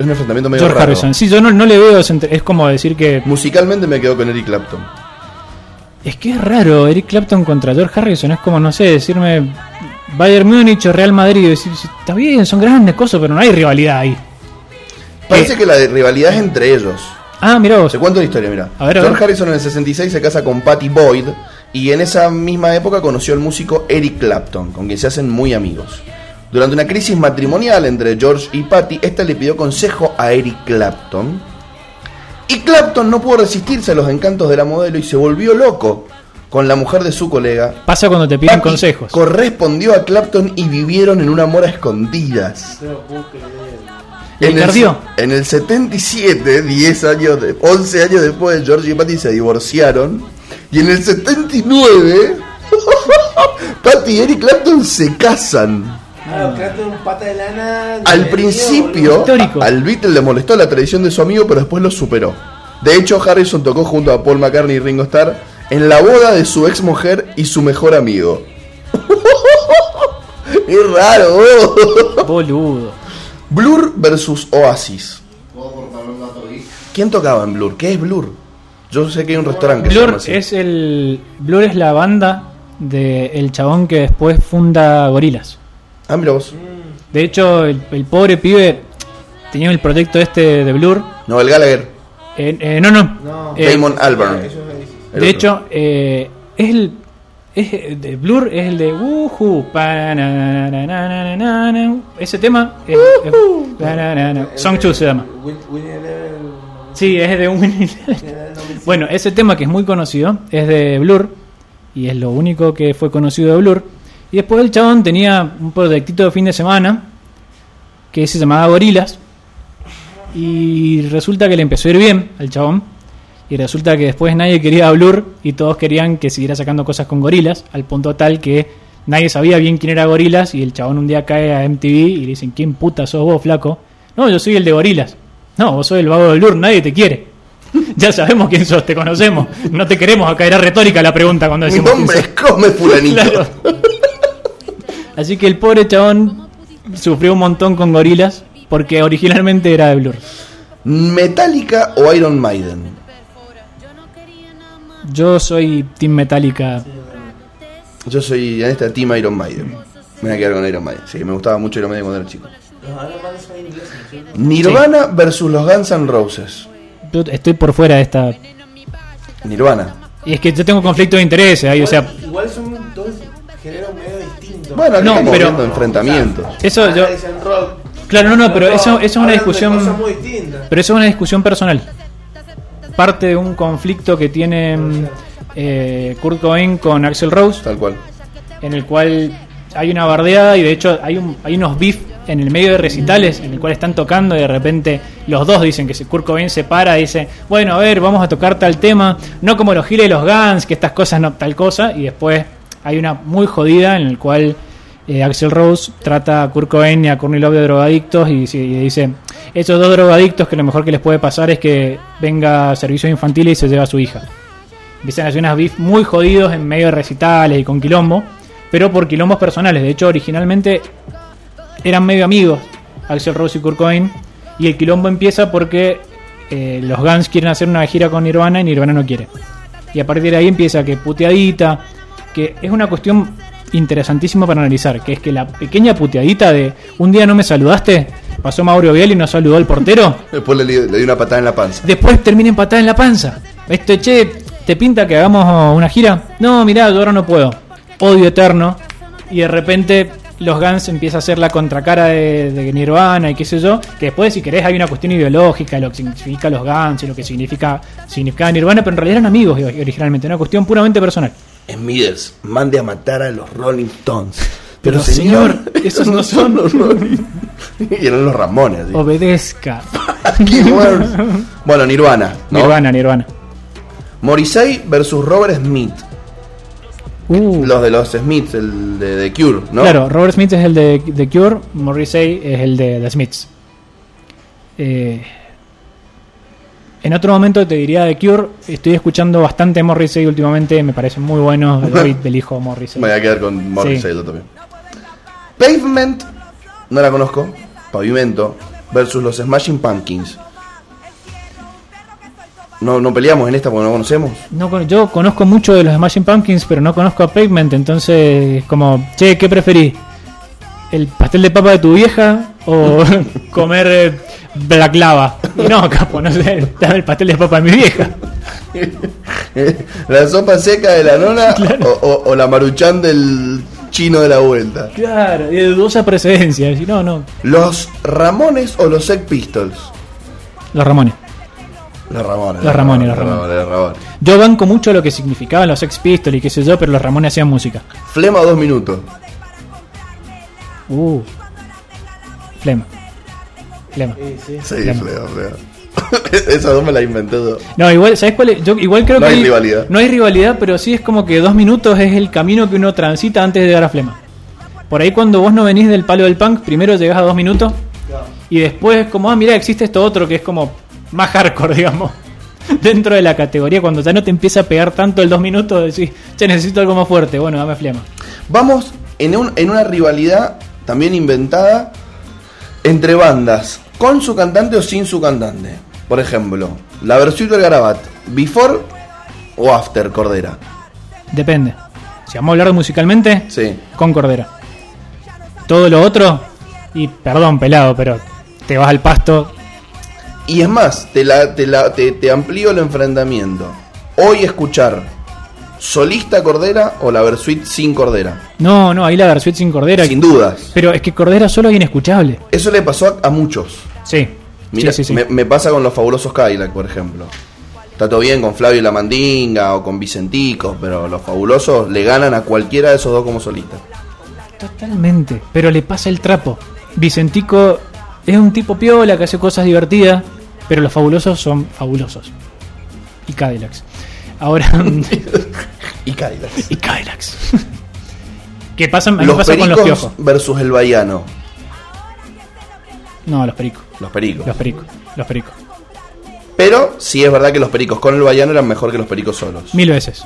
Es un enfrentamiento medio George raro. Harrison. Sí, yo no, no le veo. Es como decir que. Musicalmente me quedo con Eric Clapton. Es que es raro, Eric Clapton contra George Harrison. Es como, no sé, decirme Bayern Múnich o Real Madrid. y Decir, está bien, son grandes cosas, pero no hay rivalidad ahí. Parece ¿Qué? que la rivalidad es entre ellos. Ah, mira vos. Te cuento la historia, mira. George. Harrison en el 66 se casa con Patty Boyd y en esa misma época conoció al músico Eric Clapton, con quien se hacen muy amigos. Durante una crisis matrimonial entre George y Patty, esta le pidió consejo a Eric Clapton. Y Clapton no pudo resistirse a los encantos de la modelo y se volvió loco con la mujer de su colega. Pasa cuando te piden Patty consejos. Correspondió a Clapton y vivieron en un amor a escondidas. ¿Le En el, en el 77, 10 años de, 11 años después, George y Patty se divorciaron. Y en el 79, Patty y Eric Clapton se casan. Claro, creaste un pata de lana. de Al medio, principio, a- al Beatle le molestó la tradición de su amigo, pero después lo superó. De hecho, Harrison tocó junto a Paul McCartney y Ringo Starr en la boda de su ex mujer y su mejor amigo. es raro. Boludo. Blur versus Oasis. ¿Quién tocaba en Blur? ¿Qué es Blur? Yo sé que hay un restaurante que se llama así. es el. Blur es la banda del chabón que después funda Gorilas. Ah, mira vos. De hecho, el, el pobre pibe tenía el proyecto este de Blur. No, el Gallagher. Eh, eh, no, no. No. Eh, Damon Albarn. El de otro. hecho, eh, es el. Es el de Blur es el de Woohoo. pa, na, na, na, na, na, na, na. Ese tema. es- es-. Song 2 se llama. Sí, es de un. Bueno, ese tema que es muy conocido es de Blur y es lo único que fue conocido de Blur. Y después el chabón tenía un proyectito de fin de semana que se llamaba Gorilas y resulta que le empezó a ir bien al chabón y resulta que después nadie quería a Blur y todos querían que siguiera sacando cosas con Gorilas al punto tal que nadie sabía bien quién era Gorilas y el chabón un día cae a MTV y le dicen ¿quién puta sos vos flaco? No, yo soy el de Gorilas. No, vos sos el vago de Blur, nadie te quiere. Ya sabemos quién sos, te conocemos. No te queremos acá. Era retórica la pregunta cuando Mi decimos. quién nombre es Come Fulanito. Claro. Así que el pobre chabón sufrió un montón con gorilas porque originalmente era de Blur. ¿Metallica o Iron Maiden? Yo soy Team Metallica. Yo soy en esta Team Iron Maiden. Me voy a quedar con Iron Maiden. Sí, me gustaba mucho Iron Maiden cuando era chico. Nirvana versus los Guns N' Roses. Yo estoy por fuera de esta. Nirvana. Y es que yo tengo conflicto de intereses ahí, o sea, Igual son Bueno, aquí No, estamos pero- viendo enfrentamientos. eso yo. Claro, no, no, pero eso, eso es una discusión. Pero eso es una discusión personal. Parte de un conflicto que tiene mm, eh, Kurt Cobain con Axel Rose. Tal cual. en el cual hay una bardeada y de hecho hay, un, hay unos beef en el medio de recitales en el cual están tocando y de repente los dos dicen que Kurt Cobain se para y dice bueno a ver vamos a tocar tal tema no como los giles y los Guns que estas cosas no tal cosa y después hay una muy jodida en el cual eh, Axel Rose trata a Kurt Cobain y a Courtney Love de drogadictos y, dice, esos dos drogadictos que lo mejor que les puede pasar es que venga a servicios infantiles y se lleva a su hija. Empiezan a hacer unas beef muy jodidos en medio de recitales y con quilombo, pero por quilombos personales. De hecho, originalmente eran medio amigos, Axel Rose y Kurt Cobain, y el quilombo empieza porque eh, los Guns quieren hacer una gira con Nirvana y Nirvana no quiere. Y a partir de ahí empieza que puteadita, que es una cuestión interesantísima para analizar, que es que la pequeña puteadita de un día no me saludaste, pasó Mauro Biel y nos saludó el portero, Después le, le di una patada en la panza. después termina empatada en la panza. Esto, che, ¿te pinta que hagamos una gira? No, mirá, yo ahora no puedo. Odio eterno. Y de repente los Guns empieza a hacer la contracara de, de Nirvana y qué sé yo. Que después, si querés, hay una cuestión ideológica de lo que significa los Guns y lo que significa, significaba Nirvana, pero en realidad eran amigos originalmente, una cuestión puramente personal. Smithers, mande a matar a los Rolling Stones. Pero, señor, esos no son- los Rolling Y eran los Ramones. ¿sí? Obedezca. Bueno, Nirvana. ¿no? Nirvana, Nirvana. Morrissey versus Robert Smith. Uh. Los de los Smiths, el de, The Cure, ¿no? Claro, Robert Smith es el de The Cure, Morrissey es el de The Smiths. Eh, en otro momento te diría The Cure, estoy escuchando bastante Morrissey últimamente, me parece muy bueno David del hijo Morrissey. Me voy a quedar con Morrissey Sí. yo también. Pavement, no la conozco. Pavimento versus los Smashing Pumpkins. No, no peleamos en esta porque no conocemos. No, yo conozco mucho de los Smashing Pumpkins, pero no conozco a Pavement, entonces como, che, ¿qué preferís? ¿El pastel de papa de tu vieja o comer eh? Y No, capo, no sé, dame el pastel de papa de mi vieja. la sopa seca de la nona o, o- o la maruchan del chino de la vuelta. Claro, y de dudosa precedencia. Si no, no. Los Ramones o los Sex Pistols. Los Ramones. Los Ramones. Los Ramones, los los Ramones. Yo banco mucho lo que significaban los Sex Pistols y qué sé yo, pero los Ramones hacían música. Flema dos minutos. Uh. Flema. Flema. Sí, Flema. flema, flema. Esa dos me la inventé yo. No, igual, ¿sabes cuál es? Yo igual creo No que hay rivalidad. No hay rivalidad, pero sí es como que dos minutos es el camino que uno transita antes de llegar a Flema. Por ahí cuando vos no venís del palo del punk, primero llegás a dos minutos y después como, ah, mira, existe esto otro que es como más hardcore, digamos. Dentro de la categoría, cuando ya no te empieza a pegar tanto el dos minutos, decís, che, necesito algo más fuerte, bueno, dame Flema. Vamos en, un- en una rivalidad también inventada entre bandas, con su cantante o sin su cantante. Por ejemplo, la versión del Garabat, Before o After Cordera. Depende. Si vamos a hablar musicalmente, Sí. con Cordera. Todo lo otro, y perdón, pelado, pero te vas al pasto. Y es más, te, la, te, la- te, te amplío el enfrentamiento. Hoy escuchar solista Cordera o la Versuit sin Cordera. No, no, ahí la Versuit sin Cordera. Sin dudas. Pero es que Cordera solo es inescuchable. Eso le pasó a, a muchos. Sí. Mira, sí, sí, sí. Me, me pasa con los fabulosos Cadillac, por ejemplo. Está todo bien con Flavio La Mandinga o con Vicentico, pero los fabulosos le ganan a cualquiera de esos dos como solista. Totalmente. Pero le pasa el trapo. Vicentico es un tipo piola que hace cosas divertidas, pero los fabulosos son fabulosos. Y Cadillacs. Ahora. Y Cadillac. y Cadillacs. ¿Qué pasa? Los pasa con los pericos piojos. versus el baiano. No, los pericos. Los pericos. Los pericos. Los pericos. Pero sí es verdad que los pericos con el baiano eran mejor que los pericos solos. Mil veces.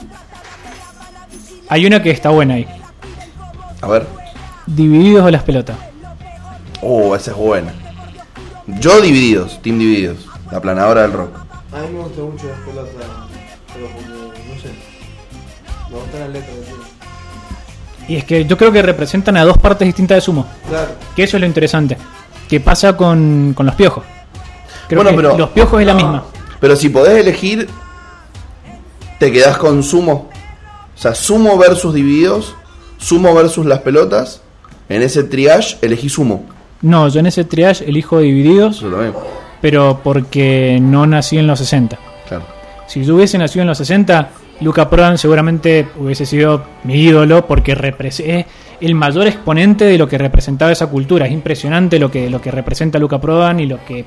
Hay una que está buena ahí. A ver. Divididos o las pelotas. Oh, esa es buena. Yo divididos, Team Divididos. La planadora del rock. A mí me gustan mucho las pelotas, pero como, no sé. Me gustan las letras. Y es que yo creo que representan a dos partes distintas de sumo. Claro. Que eso es lo interesante. ¿Qué pasa con, con los piojos? Creo Bueno, que pero- los piojos es la misma. Pero si podés elegir, te quedás con sumo. O sea, sumo versus divididos, sumo versus las pelotas. En ese triage elegí sumo. No, yo en ese triage elijo divididos, Yo también. pero porque no nací en los 60. Claro. Si yo hubiese nacido en los 60, Luca Prodan seguramente hubiese sido mi ídolo porque es el mayor exponente de lo que representaba esa cultura. Es impresionante lo que, lo que representa Luca Prodan y lo que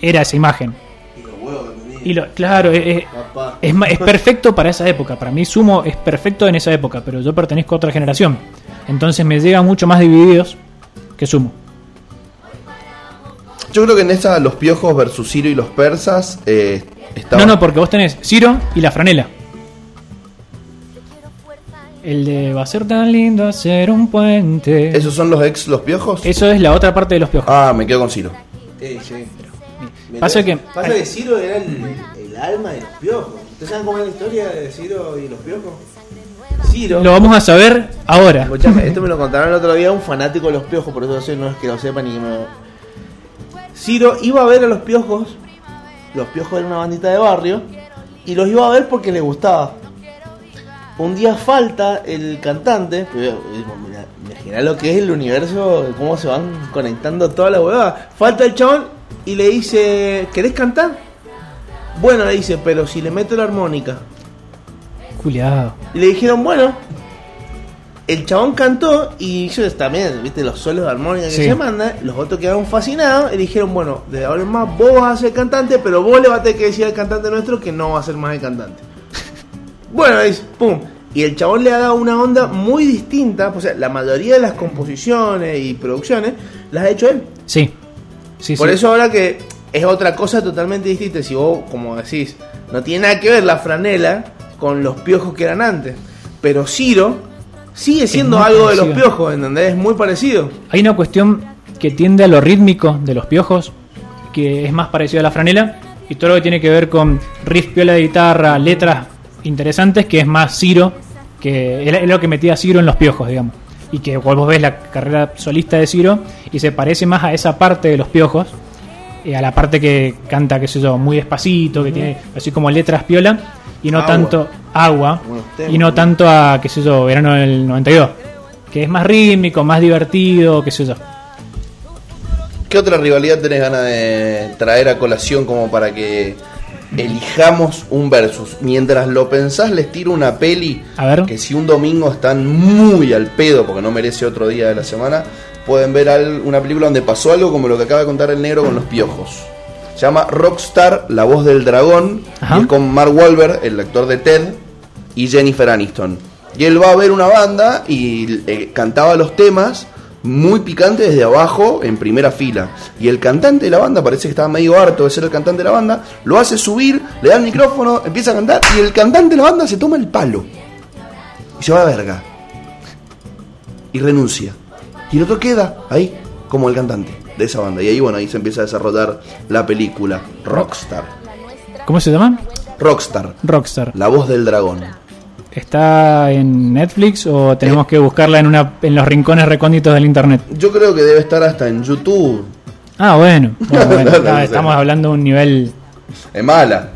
era esa imagen. Y los huevos que. Y lo, claro, es, es- es perfecto para esa época. Para mí Sumo es perfecto en esa época, pero yo pertenezco a otra generación. Entonces me llega mucho más divididos que Sumo. Yo creo que en esa los piojos versus Ciro y los persas eh, estaba- No, no, porque vos tenés Ciro y la franela. El de va a ser tan lindo hacer un puente. ¿Esos son los ex los piojos? Eso es la otra parte de los piojos. Ah, me quedo con Ciro. Sí, sí. Pasa que- Pasa que Ciro era el, el alma de los piojos. ¿Ustedes saben cómo es la historia de Ciro y los piojos? Ciro. Lo vamos a saber ahora. Escuchame, esto me lo contaron el otro día un fanático de los piojos, por eso no sé- no es que lo sepa ni que me Ciro iba a ver a los piojos, los piojos eran una bandita de barrio, y los iba a ver porque le gustaba. Un día falta el cantante, mira, imagina lo que es el universo, cómo se van conectando toda la huevada. Falta el chabón y le dice, ¿querés cantar? Bueno, le dice, pero si le meto la armónica. Culiado. Y le dijeron, bueno. El chabón cantó y ellos también, viste, los solos de armónica que Sí. se mandan, los otros quedaron fascinados y dijeron, bueno, de ahora en más vos vas a ser cantante, pero vos le vas a tener que decir al cantante nuestro que no va a ser más el cantante. bueno, dice, pum. Y el chabón le ha dado una onda muy distinta, o sea, la mayoría de las composiciones y producciones las ha hecho él. Sí. Sí, Por sí. eso ahora que es otra cosa totalmente distinta. Si vos, como decís, no tiene nada que ver la franela con los piojos que eran antes. Pero Ciro sigue siendo algo de los piojos, ¿entendés? Es muy parecido. Hay una cuestión que tiende a lo rítmico de los piojos, que es más parecido a la franela, y todo lo que tiene que ver con riff piola de guitarra, letras interesantes, que es más Ciro, que es lo que metía Ciro en los piojos, digamos. Y que vos ves la carrera solista de Ciro y se parece más a esa parte de los piojos, eh, a la parte que canta, qué sé yo, muy despacito, que tiene así como letras piola, y no Agua. tanto agua, temas. y no tanto a, qué sé yo, verano del 92, que es más rítmico, más divertido, qué sé yo. ¿Qué otra rivalidad tenés ganas de traer a colación como para que elijamos un versus? Mientras lo pensás, les tiro una peli A ver. que si un domingo están muy al pedo, porque no merece otro día de la semana, pueden ver una película donde pasó algo como lo que acaba de contar el negro con los piojos. Se llama Rockstar, la voz del dragón, Ajá. y es con Mark Wahlberg, el actor de Ted, y Jennifer Aniston. Y él va a ver una banda y eh, cantaba los temas muy picantes desde abajo en primera fila. Y el cantante de la banda, parece que estaba medio harto de ser el cantante de la banda, lo hace subir, le da el micrófono, empieza a cantar y el cantante de la banda se toma el palo. Y se va a verga. Y renuncia. Y el otro queda ahí como el cantante de esa banda. Y ahí, bueno, ahí se empieza a desarrollar la película Rockstar. ¿Cómo se llama? Rockstar, Rockstar. la voz del dragón. ¿Está en Netflix o tenemos que buscarla en una en los rincones recónditos del internet? Yo creo que debe estar hasta en YouTube. Ah, bueno. Bueno, bueno, No, no está- sé. estamos hablando de un nivel. Es mala.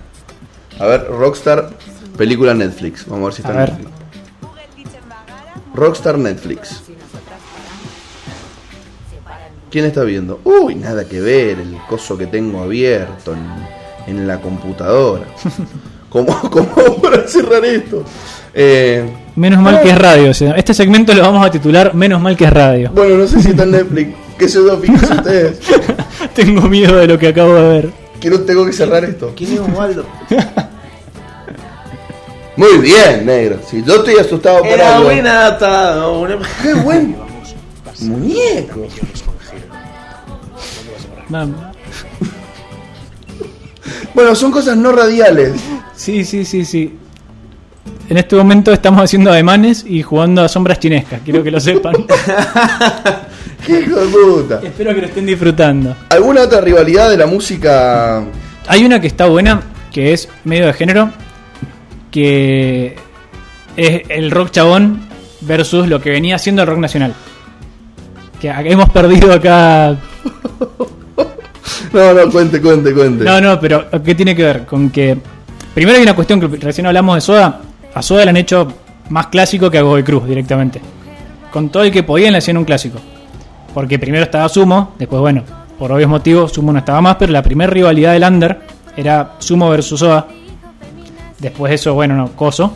A ver, Rockstar, película Netflix. Vamos a ver si está A en ver. Netflix. Rockstar Netflix. ¿Quién está viendo? Uy, nada que ver, el coso que tengo abierto en, en la computadora. ¿Cómo, ¿Cómo para cerrar esto? Eh, Menos mal que es radio. Este segmento lo vamos a titular Menos mal que es radio. bueno, no sé si está en Netflix. ¿Qué yo? Fíjense ustedes. Tengo miedo de lo que acabo de ver. Quiero, tengo que cerrar esto. ¿Quién es Osvaldo? Muy bien, negro. Si yo estoy asustado por Era algo. buen adaptado. una- ¡Qué buen muñeco! Bueno, son cosas no radiales. Sí, sí, sí, sí. En este momento estamos haciendo ademanes y jugando a sombras chinescas. Quiero que lo sepan. ¡Qué hijo de puta! Espero que lo estén disfrutando. ¿Alguna otra rivalidad de la música? Hay una que está buena, que es medio de género, que es el rock chabón versus lo que venía siendo el rock nacional. Que hemos perdido acá. No, no, cuente, cuente, cuente. No, no, pero ¿qué tiene que ver? Con que. Primero hay una cuestión que recién hablamos de Soda. A Soda le han hecho más clásico que a Godoy Cruz directamente. Con todo el que podían le hacían un clásico. Porque primero estaba Sumo, después, bueno, por obvios motivos, Sumo no estaba más, pero la primera rivalidad del Under era Sumo versus Soda. Después de eso, bueno, no, Coso.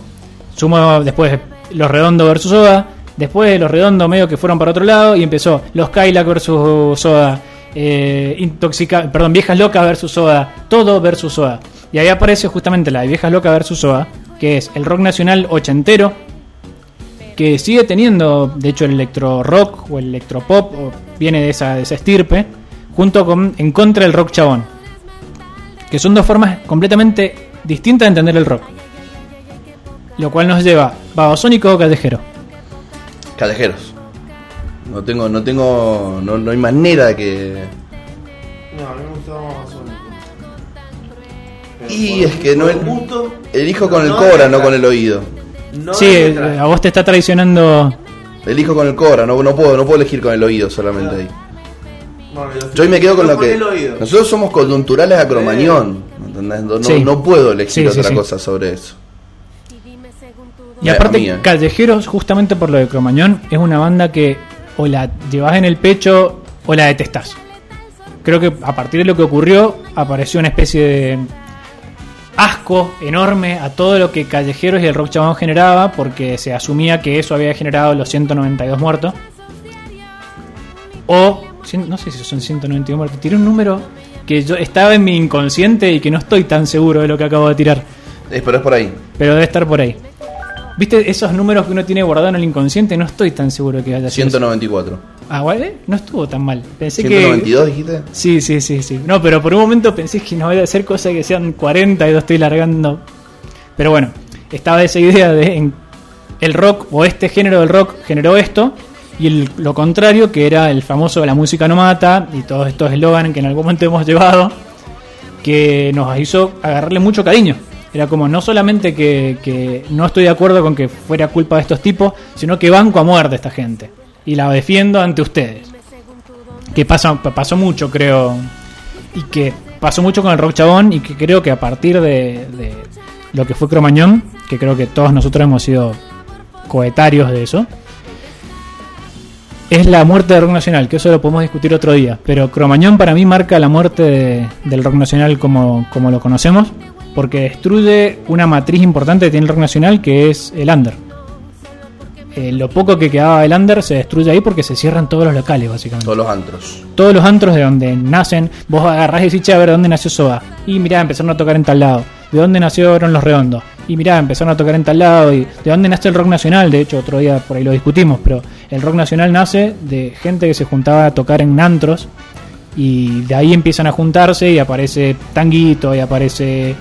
Sumo después Los Redondos versus Soda. Después de Los Redondos medio que fueron para otro lado y empezó Los Kylac versus Soda. Eh, intoxica, perdón, Viejas Locas versus Soda. Todo versus Soda. Y ahí aparece justamente la de Viejas Loca versus SOA, que es el rock nacional ochentero, que sigue teniendo, de hecho, el electro rock o el electropop, o viene de esa, de esa estirpe, junto con en contra del rock chabón. Que son dos formas completamente distintas de entender el rock. Lo cual nos lleva babasónico o callejero. Callejeros. No tengo, no tengo, no, no hay manera de que. No, a mí me gustaba más Sónico. Pero Y es que no el- gusto, Elijo con el no Cora, de no con el oído. No sí, letra. a vos te está traicionando. Elijo con el Cora, no, no puedo, no puedo elegir con el oído solamente ahí. Bueno, yo- hoy me quedo con lo que. el oído. Nosotros somos coyunturales a Cromañón. ¿entendés? No, Sí. no puedo elegir Sí, sí, otra sí. cosa sobre eso. Y Eh, aparte, eh. Callejeros, justamente por lo de Cromañón, es una banda que o la llevas en el pecho o la detestás. Creo que a partir de lo que ocurrió, apareció una especie de asco enorme a todo lo que Callejeros y el rock chabón generaba, porque se asumía que eso había generado los 192 muertos. O, no sé si son 192 muertos, tiré un número que yo estaba en mi inconsciente y que no estoy tan seguro de lo que acabo de tirar. Es, pero es por ahí. Pero debe estar por ahí. ¿Viste esos números que uno tiene guardado en el inconsciente? No estoy tan seguro que haya sido. 194. Ah, ¿vale? No estuvo tan mal. Pensé 192 que. dijiste. Sí, sí, sí, sí. No, pero por un momento pensé que no iba a ser cosa que sean 40 y lo estoy largando. Pero bueno, estaba esa idea de el rock o este género del rock generó esto y el- lo contrario que era el famoso la música no mata y todos estos eslóganes que en algún momento hemos llevado que nos hizo agarrarle mucho cariño. Era como no solamente que, que no estoy de acuerdo con que fuera culpa de estos tipos, sino que banco a muerte esta gente. Y la defiendo ante ustedes. Que pasa, pasó mucho, creo. Y que pasó mucho con el rock chabón y que creo que a partir de, de lo que fue Cromañón, que creo que todos nosotros hemos sido coetarios de eso, es la muerte del rock nacional, que eso lo podemos discutir otro día. Pero Cromañón para mí marca la muerte de- del rock nacional como, como lo conocemos, porque destruye una matriz importante que tiene el rock nacional, que es el under. Eh, lo poco que quedaba del under se destruye ahí porque se cierran todos los locales, básicamente. Todos los antros. Todos los antros de donde nacen, vos agarrás y decís, che, a ver, ¿de dónde nació Soda? Y mirá, empezaron a tocar en tal lado. ¿De dónde nacieron Los Redondos? Y mirá, empezaron a tocar en tal lado. ¿Y de dónde nace el rock nacional? De hecho, otro día por ahí lo discutimos, pero el rock nacional nace de gente que se juntaba a tocar en antros y de ahí empiezan a juntarse y aparece Tanguito y aparece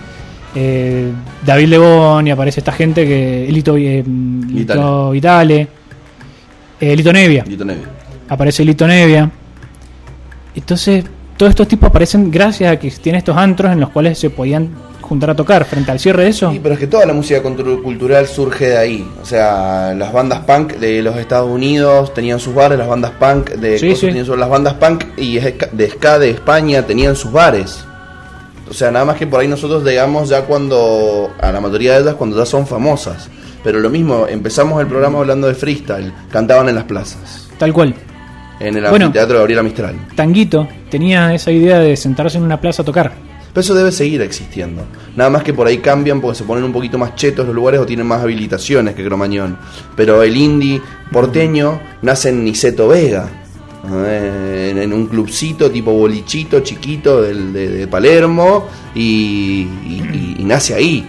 eh, David Lebón y aparece esta gente que Lito, eh, Lito Vitale, eh, Lito Nevia Lito Nevia. aparece Lito Nevia. Entonces, todos estos tipos aparecen gracias a que tiene estos antros en los cuales se podían juntar a tocar. Frente al cierre de eso, Sí, pero es que toda la música cultu- cultural surge de ahí. O sea, las bandas punk de los Estados Unidos tenían sus bares, las bandas punk de Sí, tenían las bandas punk y de ska de España tenían sus bares. O sea, nada más que por ahí nosotros llegamos ya cuando a la mayoría de ellas cuando ya son famosas. Pero lo mismo, empezamos el programa hablando de freestyle, cantaban en las plazas, tal cual. en el Bueno. anfiteatro de Gabriela Mistral. Tanguito tenía esa idea de sentarse en una plaza a tocar. Pero eso debe seguir existiendo. Nada más que por ahí cambian porque se ponen un poquito más chetos los lugares o tienen más habilitaciones que Cromañón. Pero el indie porteño nace en Niceto Vega. Eh, En, en un clubcito tipo bolichito chiquito del- de, de Palermo y, y- y nace ahí.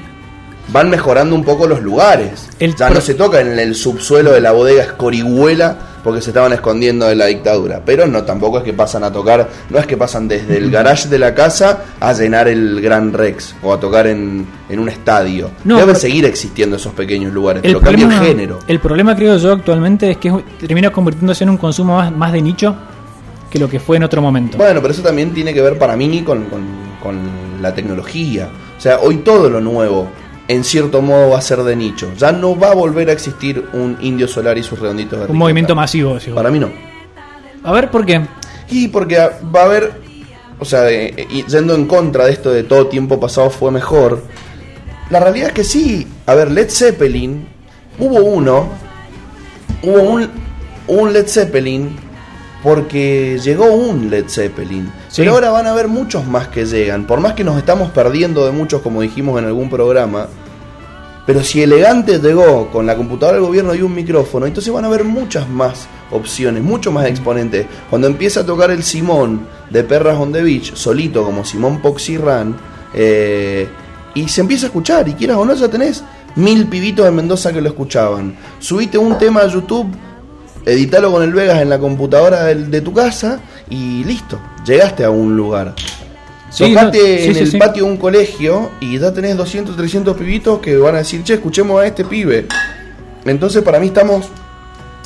Van mejorando un poco los lugares. El ya no se toca en el subsuelo de la bodega Escorihuela porque se estaban escondiendo de la dictadura. Pero no, tampoco es que pasan a tocar, no es que pasan desde el garage de la casa a llenar el Gran Rex o a tocar en, en un estadio. No, Deben seguir existiendo esos pequeños lugares, El pero cambia el problema, género. el problema, creo yo, actualmente es que termina convirtiéndose en un consumo más, más de nicho que lo que fue en otro momento. Bueno, pero eso también tiene que ver para mí con, con- con la tecnología. O sea, hoy todo lo nuevo, en cierto modo, va a ser de nicho. Ya no va a volver a existir un Indio Solar y sus redonditos de un movimiento masivo. vos. Para mí no. A ver, ¿por qué? Y porque va a haber, o sea, eh, eh, yendo en contra de esto de todo tiempo pasado fue mejor, la realidad es que sí. A ver, Led Zeppelin, hubo uno, hubo un, un Led Zeppelin porque llegó un Led Zeppelin. Sí. Pero ahora van a haber muchos más que llegan. Por más que nos estamos perdiendo de muchos, como dijimos en algún programa. Pero si Elegante llegó con la computadora del gobierno y un micrófono, entonces van a haber muchas más opciones, mucho más exponentes. Cuando empieza a tocar el Simón de Perras on the Beach, solito como Simón Poxy Run, eh, y se empieza a escuchar. Y quieras o no, ya tenés mil pibitos de Mendoza que lo escuchaban. Subite un tema a YouTube, editalo con el Vegas en la computadora de tu casa y listo, llegaste a un lugar. Sí, Tocate no, sí, en sí, el patio de un colegio y ya tenés 200, 300 pibitos que van a decir, che, escuchemos a este pibe. Entonces para mí estamos...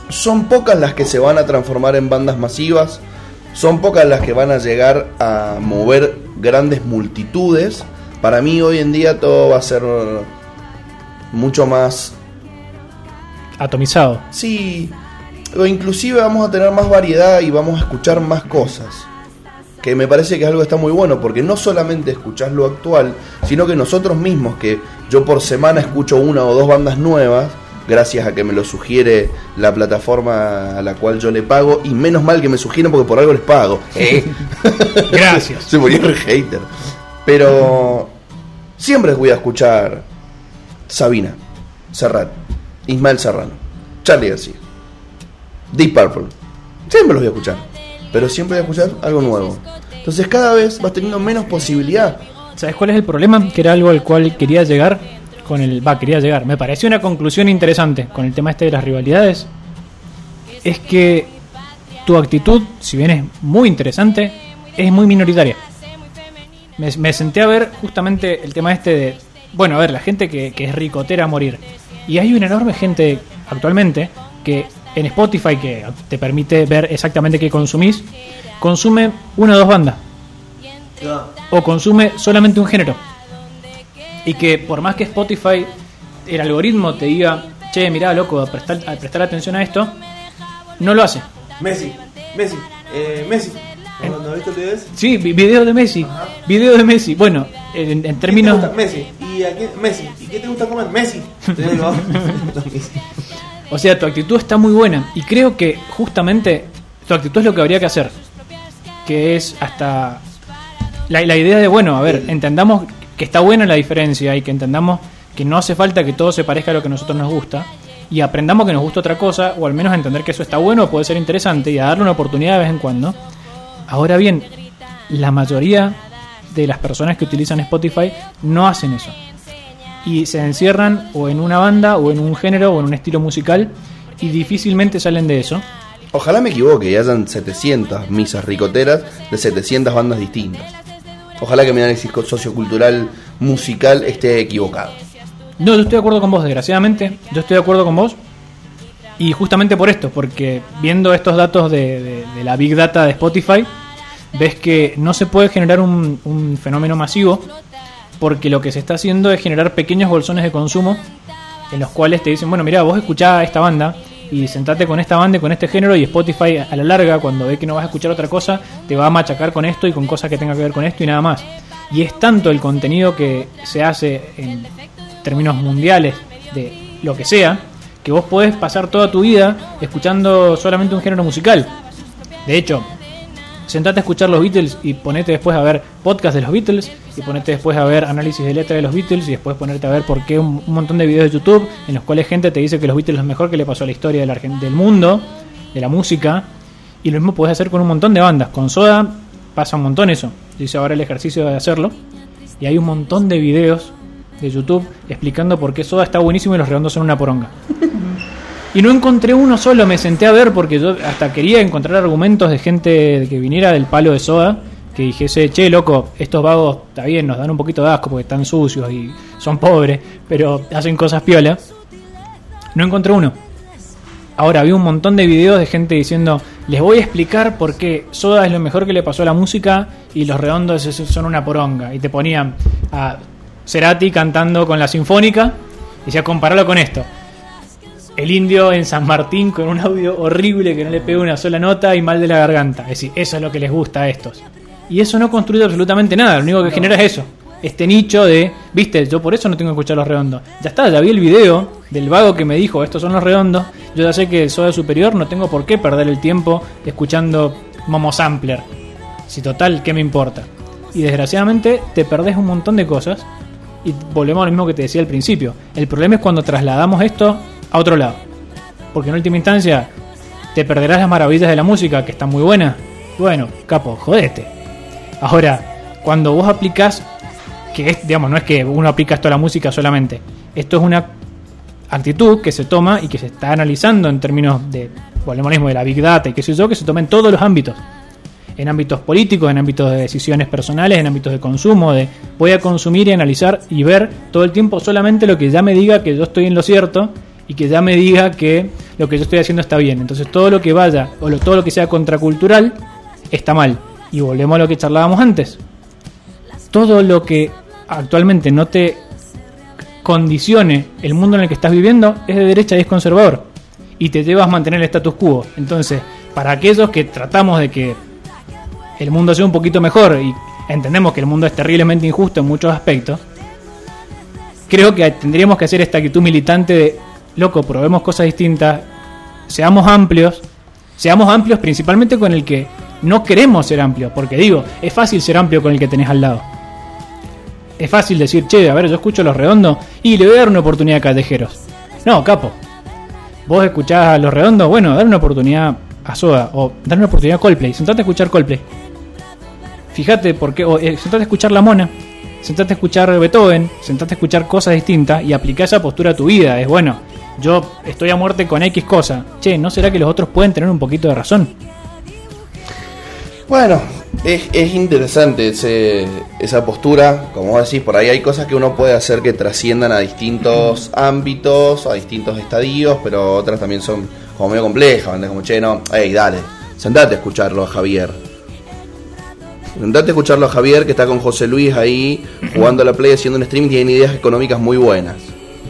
Son pocas las que se van a transformar en bandas masivas, son pocas las que van a llegar a mover grandes multitudes. Para mí hoy en día todo va a ser mucho más Atomizado. Sí, o inclusive vamos a tener más variedad y vamos a escuchar más cosas. Que me parece que es algo que está muy bueno, porque no solamente escuchás lo actual, sino que nosotros mismos, que yo por semana escucho una o dos bandas nuevas, gracias a que me lo sugiere la plataforma a la cual yo le pago, y menos mal que me sugieren porque por algo les pago. ¿eh? Gracias. Se murió el hater. Pero siempre voy a escuchar Sabina, Serrat, Ismael Serrano, Charlie García, Deep Purple. Siempre los voy a escuchar. Pero siempre voy a escuchar algo nuevo. Entonces cada vez vas teniendo menos posibilidad. ¿Sabes cuál es el problema? Que era algo al cual quería llegar con el. Va, quería llegar. Me pareció una conclusión interesante con el tema este de las rivalidades. Es que tu actitud, si bien es muy interesante, es muy minoritaria. Me, senté a ver justamente el tema este de. Bueno, a ver, la gente que, que es ricotera a morir. Y hay una enorme gente actualmente que en Spotify, que te permite ver exactamente qué consumís, consume una o dos bandas o consume solamente un género. Y que por más que Spotify, el algoritmo te diga, che, mirá, loco, a prestar, a prestar atención a esto, no lo hace. Messi, Messi, eh, Messi. ¿No, ¿no viste videos? Sí, vi- video de Messi, video de Messi. Bueno, en, en ¿Qué te términos... gusta? Messi. ¿Y a quién? Messi. ¿Y qué te gusta comer? Messi. O sea, tu actitud está muy buena. Y creo que justamente tu actitud es lo que habría que hacer. Que es hasta... La, la idea de, bueno, a ver, entendamos que está buena la diferencia y que entendamos que no hace falta que todo se parezca a lo que a nosotros nos gusta. Y aprendamos que nos gusta otra cosa, o al menos entender que eso está bueno, puede ser interesante y a darle una oportunidad de vez en cuando. Ahora bien, la mayoría de las personas que utilizan Spotify no hacen eso y se encierran o en una banda o en un género o en un estilo musical y difícilmente salen de eso. Ojalá me equivoque y hayan 700 misas ricoteras de 700 bandas distintas. Ojalá que mi análisis sociocultural musical esté equivocado. No, yo estoy de acuerdo con vos, desgraciadamente. Yo estoy de acuerdo con vos. Y justamente por esto, porque viendo estos datos de, de- de la Big Data de Spotify, ves que no se puede generar un, un fenómeno masivo, porque lo que se está haciendo es generar pequeños bolsones de consumo, en los cuales te dicen, bueno, mira, vos escuchá esta banda, y sentate con esta banda y con este género, y Spotify a la larga, cuando ve que no vas a escuchar otra cosa, te va a machacar con esto y con cosas que tengan que ver con esto y nada más. Y es tanto el contenido que se hace en términos mundiales de lo que sea, que vos podés pasar toda tu vida escuchando solamente un género musical. De hecho, sentate a escuchar los Beatles y ponete después a ver podcast de los Beatles y ponete después a ver análisis de letra de los Beatles y después ponerte a ver por qué un, montón de videos de YouTube en los cuales gente te dice que los Beatles es lo mejor que le pasó a la historia del, del mundo, de la música. Y lo mismo podés hacer con un montón de bandas. Con Soda pasa un montón eso. Yo hice ahora el ejercicio de hacerlo. Y hay un montón de videos de YouTube explicando por qué Soda está buenísimo y los redondos son una poronga. Y no encontré uno solo, me senté a ver porque yo hasta quería encontrar argumentos de gente que viniera del palo de soda, que dijese, che, loco, estos vagos, está bien, nos dan un poquito de asco porque están sucios y son pobres, pero hacen cosas piola. No encontré uno. Ahora vi un montón de videos de gente diciendo, les voy a explicar por qué Soda es lo mejor que le pasó a la música y los redondos son una poronga. Y te ponían a Cerati cantando con la sinfónica y decía, compararlo con esto el indio en San Martín con un audio horrible que no le pega una sola nota y mal de la garganta. Es decir, eso es lo que les gusta a estos. Y eso no construye absolutamente nada, lo único que genera es eso. Este nicho de, viste, yo por eso no tengo que escuchar los redondos. Ya está, ya vi el video del vago que me dijo, estos son los redondos. Yo ya sé que soy superior, no tengo por qué perder el tiempo escuchando Momo Sampler. Si total, ¿qué me importa? Y desgraciadamente te perdés un montón de cosas y volvemos a lo mismo que te decía al principio. El problema es cuando trasladamos esto a otro lado. Porque en última instancia te perderás las maravillas de la música, que están muy buenas. Bueno, capo, jodete. Ahora, cuando vos aplicás que es, digamos, no es que uno aplica esto a la música solamente. Esto es una actitud que se toma y que se está analizando en términos de, volvemos de la Big Data y qué sé yo, que se toma en todos los ámbitos. En ámbitos políticos, en ámbitos de decisiones personales, en ámbitos de consumo, de voy a consumir y analizar y ver todo el tiempo solamente lo que ya me diga que yo estoy en lo cierto y que ya me diga que lo que yo estoy haciendo está bien. Entonces todo lo que vaya o lo- todo lo que sea contracultural está mal. Y volvemos a lo que charlábamos antes. Todo lo que actualmente no te condicione el mundo en el que estás viviendo es de derecha y es conservador. Y te llevas a mantener el status quo. Entonces, para aquellos que tratamos de que el mundo sea un poquito mejor y entendemos que el mundo es terriblemente injusto en muchos aspectos, creo que tendríamos que hacer esta actitud militante de, loco, probemos cosas distintas, seamos amplios, seamos amplios principalmente con el que no queremos ser amplios, porque digo, es fácil ser amplio con el que tenés al lado. Es fácil decir, che, a ver, yo escucho Los Redondos y le voy a dar una oportunidad a Callejeros. No, capo. Vos escuchás a Los Redondos, bueno, dar una oportunidad a Soda o dar una oportunidad a Coldplay. Sentate a escuchar Coldplay. Fíjate por qué, o, eh, sentate a escuchar La Mona, sentate a escuchar Beethoven, sentate a escuchar cosas distintas y aplicá esa postura a tu vida. Es bueno, yo estoy a muerte con X cosa. Che, ¿no será que los otros pueden tener un poquito de razón? Bueno, es, es interesante ese- esa postura. Como vos decís, por ahí hay cosas que uno puede hacer que trasciendan a distintos ámbitos, a distintos estadios, pero otras también son como medio complejas. ¿entendés? Como, che, no, hey, dale, sentate a escucharlo a Javier. Sentate a escucharlo a Javier, que está con José Luis ahí jugando a la Play, haciendo un stream y tiene ideas económicas muy buenas.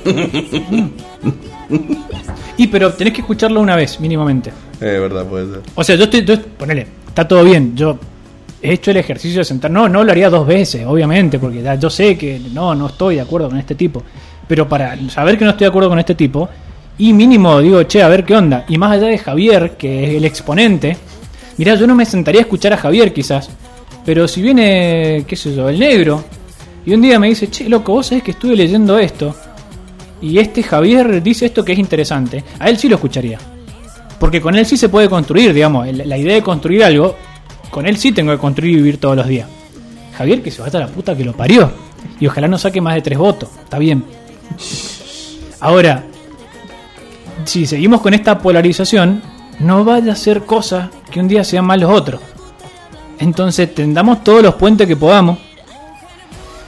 Y pero tenés que escucharlo una vez, mínimamente. Es verdad, puede ser. O sea, yo estoy, yo- ponele, está todo bien. Yo he hecho el ejercicio de sentar. No, no lo haría dos veces, obviamente, porque ya yo sé que no, no estoy de acuerdo con este tipo. Pero para saber que no estoy de acuerdo con este tipo, y mínimo digo, che, a ver qué onda. Y más allá de Javier, que es el exponente, mirá, yo no me sentaría a escuchar a Javier quizás. Pero si viene, qué sé yo, el negro, y un día me dice, che, loco, vos sabés que estuve leyendo esto. Y este Javier dice esto que es interesante. A él sí lo escucharía. Porque con él sí se puede construir, digamos. La idea de construir algo, con él sí tengo que construir y vivir todos los días. Javier que se vaya a la puta que lo parió. Y ojalá no saque más de tres votos. Está bien. Ahora, si seguimos con esta polarización, no vaya a ser cosa que un día sean más los otros. Entonces tendamos todos los puentes que podamos.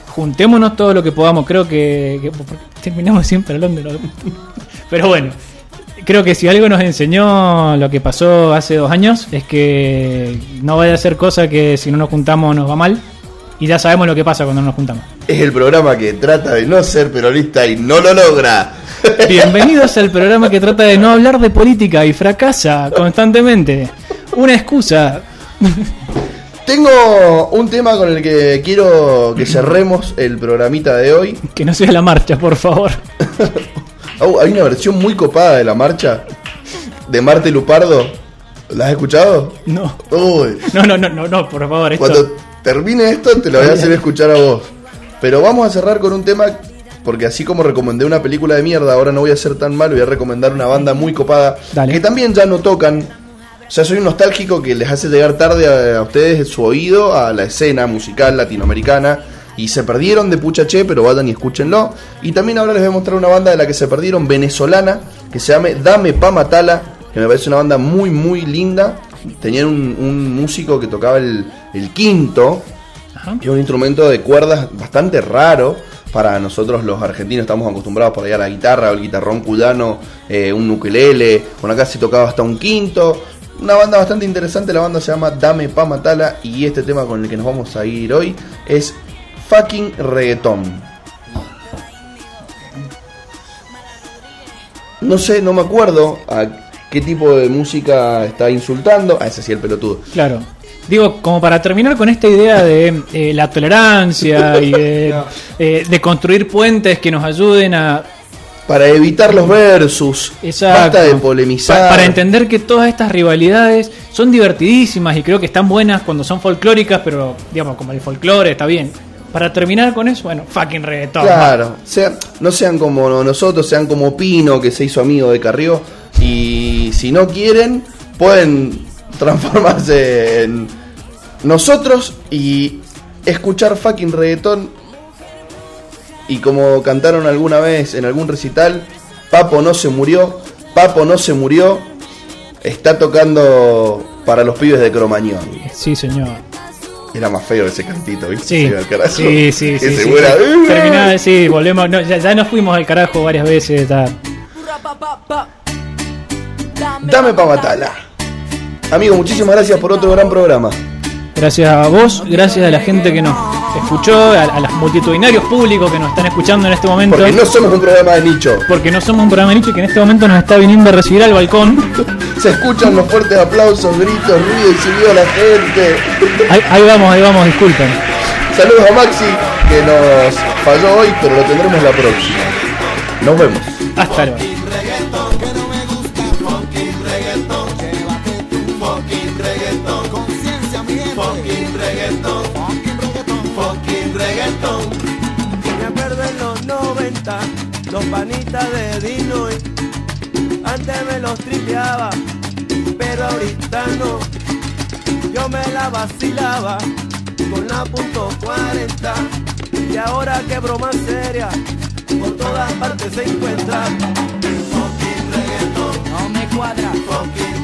Juntémonos todo lo que podamos. Creo que- terminamos siempre hablando de lo Pero bueno, creo que si algo nos enseñó lo que pasó hace dos años es que no vaya a ser cosa que si no nos juntamos nos va mal. Y ya sabemos lo que pasa cuando no nos juntamos. Es el programa que trata de no ser peronista y no lo logra. Bienvenidos al programa que trata de no hablar de política y fracasa constantemente. Una excusa. Tengo un tema con el que quiero que cerremos el programita de hoy. Que no sea la marcha, por favor. Oh, hay una versión muy copada de la marcha de Marte Lupardo. ¿La has escuchado? No. Uy, No, no, no, no, no, por favor. Esto... cuando termine esto te lo voy a hacer escuchar a vos. Pero vamos a cerrar con un tema porque así como recomendé una película de mierda, ahora no voy a ser tan malo, voy a recomendar una banda muy copada Dale. que también ya no tocan. O sea, soy un nostálgico que les hace llegar tarde a, a ustedes su oído a la escena musical latinoamericana y se perdieron de Puchache, pero vayan y escúchenlo. Y también ahora les voy a mostrar una banda de la que se perdieron, venezolana, que se llama Dame Pa Matala, que me parece una banda muy, muy linda. Tenían un, un músico que tocaba el, el quinto, Ajá. que es un instrumento de cuerdas bastante raro. Para nosotros los argentinos estamos acostumbrados por ahí a la guitarra o el guitarrón cuyano, eh, un ukelele, con acá se tocaba hasta un quinto. Una banda bastante interesante, la banda se llama Dame Pa Matala y este tema con el que nos vamos a ir hoy es fucking reggaetón. No sé, no me acuerdo a qué tipo de música está insultando. Ah, ese sí, el pelotudo. Claro. Digo, como para terminar con esta idea de eh, la tolerancia y de, eh, de construir puentes que nos ayuden a Para evitar los versus. Exacto. Basta de polemizar. Pa- para entender que todas estas rivalidades son divertidísimas y creo que están buenas cuando son folclóricas, pero digamos, como el folclore está bien. Para terminar con eso, bueno, fucking reggaetón. Claro, no sean como nosotros, sean como Pino, que se hizo amigo de Carrió. Y si no quieren, pueden transformarse en nosotros y escuchar fucking reggaetón Y como cantaron alguna vez en algún recital, Papo no se murió, Papo no se murió, está tocando para los pibes de Cromañón. Sí, señor. Era más feo ese cantito, ¿viste? Sí, al carajo. sí, sí. Sí, sí, muera. sí. Terminaba- sí, volvemos. no, ya, ya nos fuimos al carajo varias veces. está. Dame pa' matarla. Amigo, muchísimas gracias por otro gran programa. Gracias a vos, gracias a la gente que nos escuchó, a, a los multitudinarios públicos que nos están escuchando en este momento. Porque no somos un programa de nicho. Porque no somos un programa de nicho y que en este momento nos está viniendo a recibir al balcón. Se escuchan los fuertes aplausos, gritos, ruido y silbido de la gente. Ahí, ahí vamos, ahí vamos, disculpen. Saludos a Maxi, que nos falló hoy, pero lo tendremos la próxima. Nos vemos. Hasta luego. campanita de Dinoy. Antes me los tripeaba, pero ahorita no. Yo me la vacilaba con la punto 40. Y ahora que broma seria, por todas partes se encuentra. Funky reggaeton, no me cuadra. Funky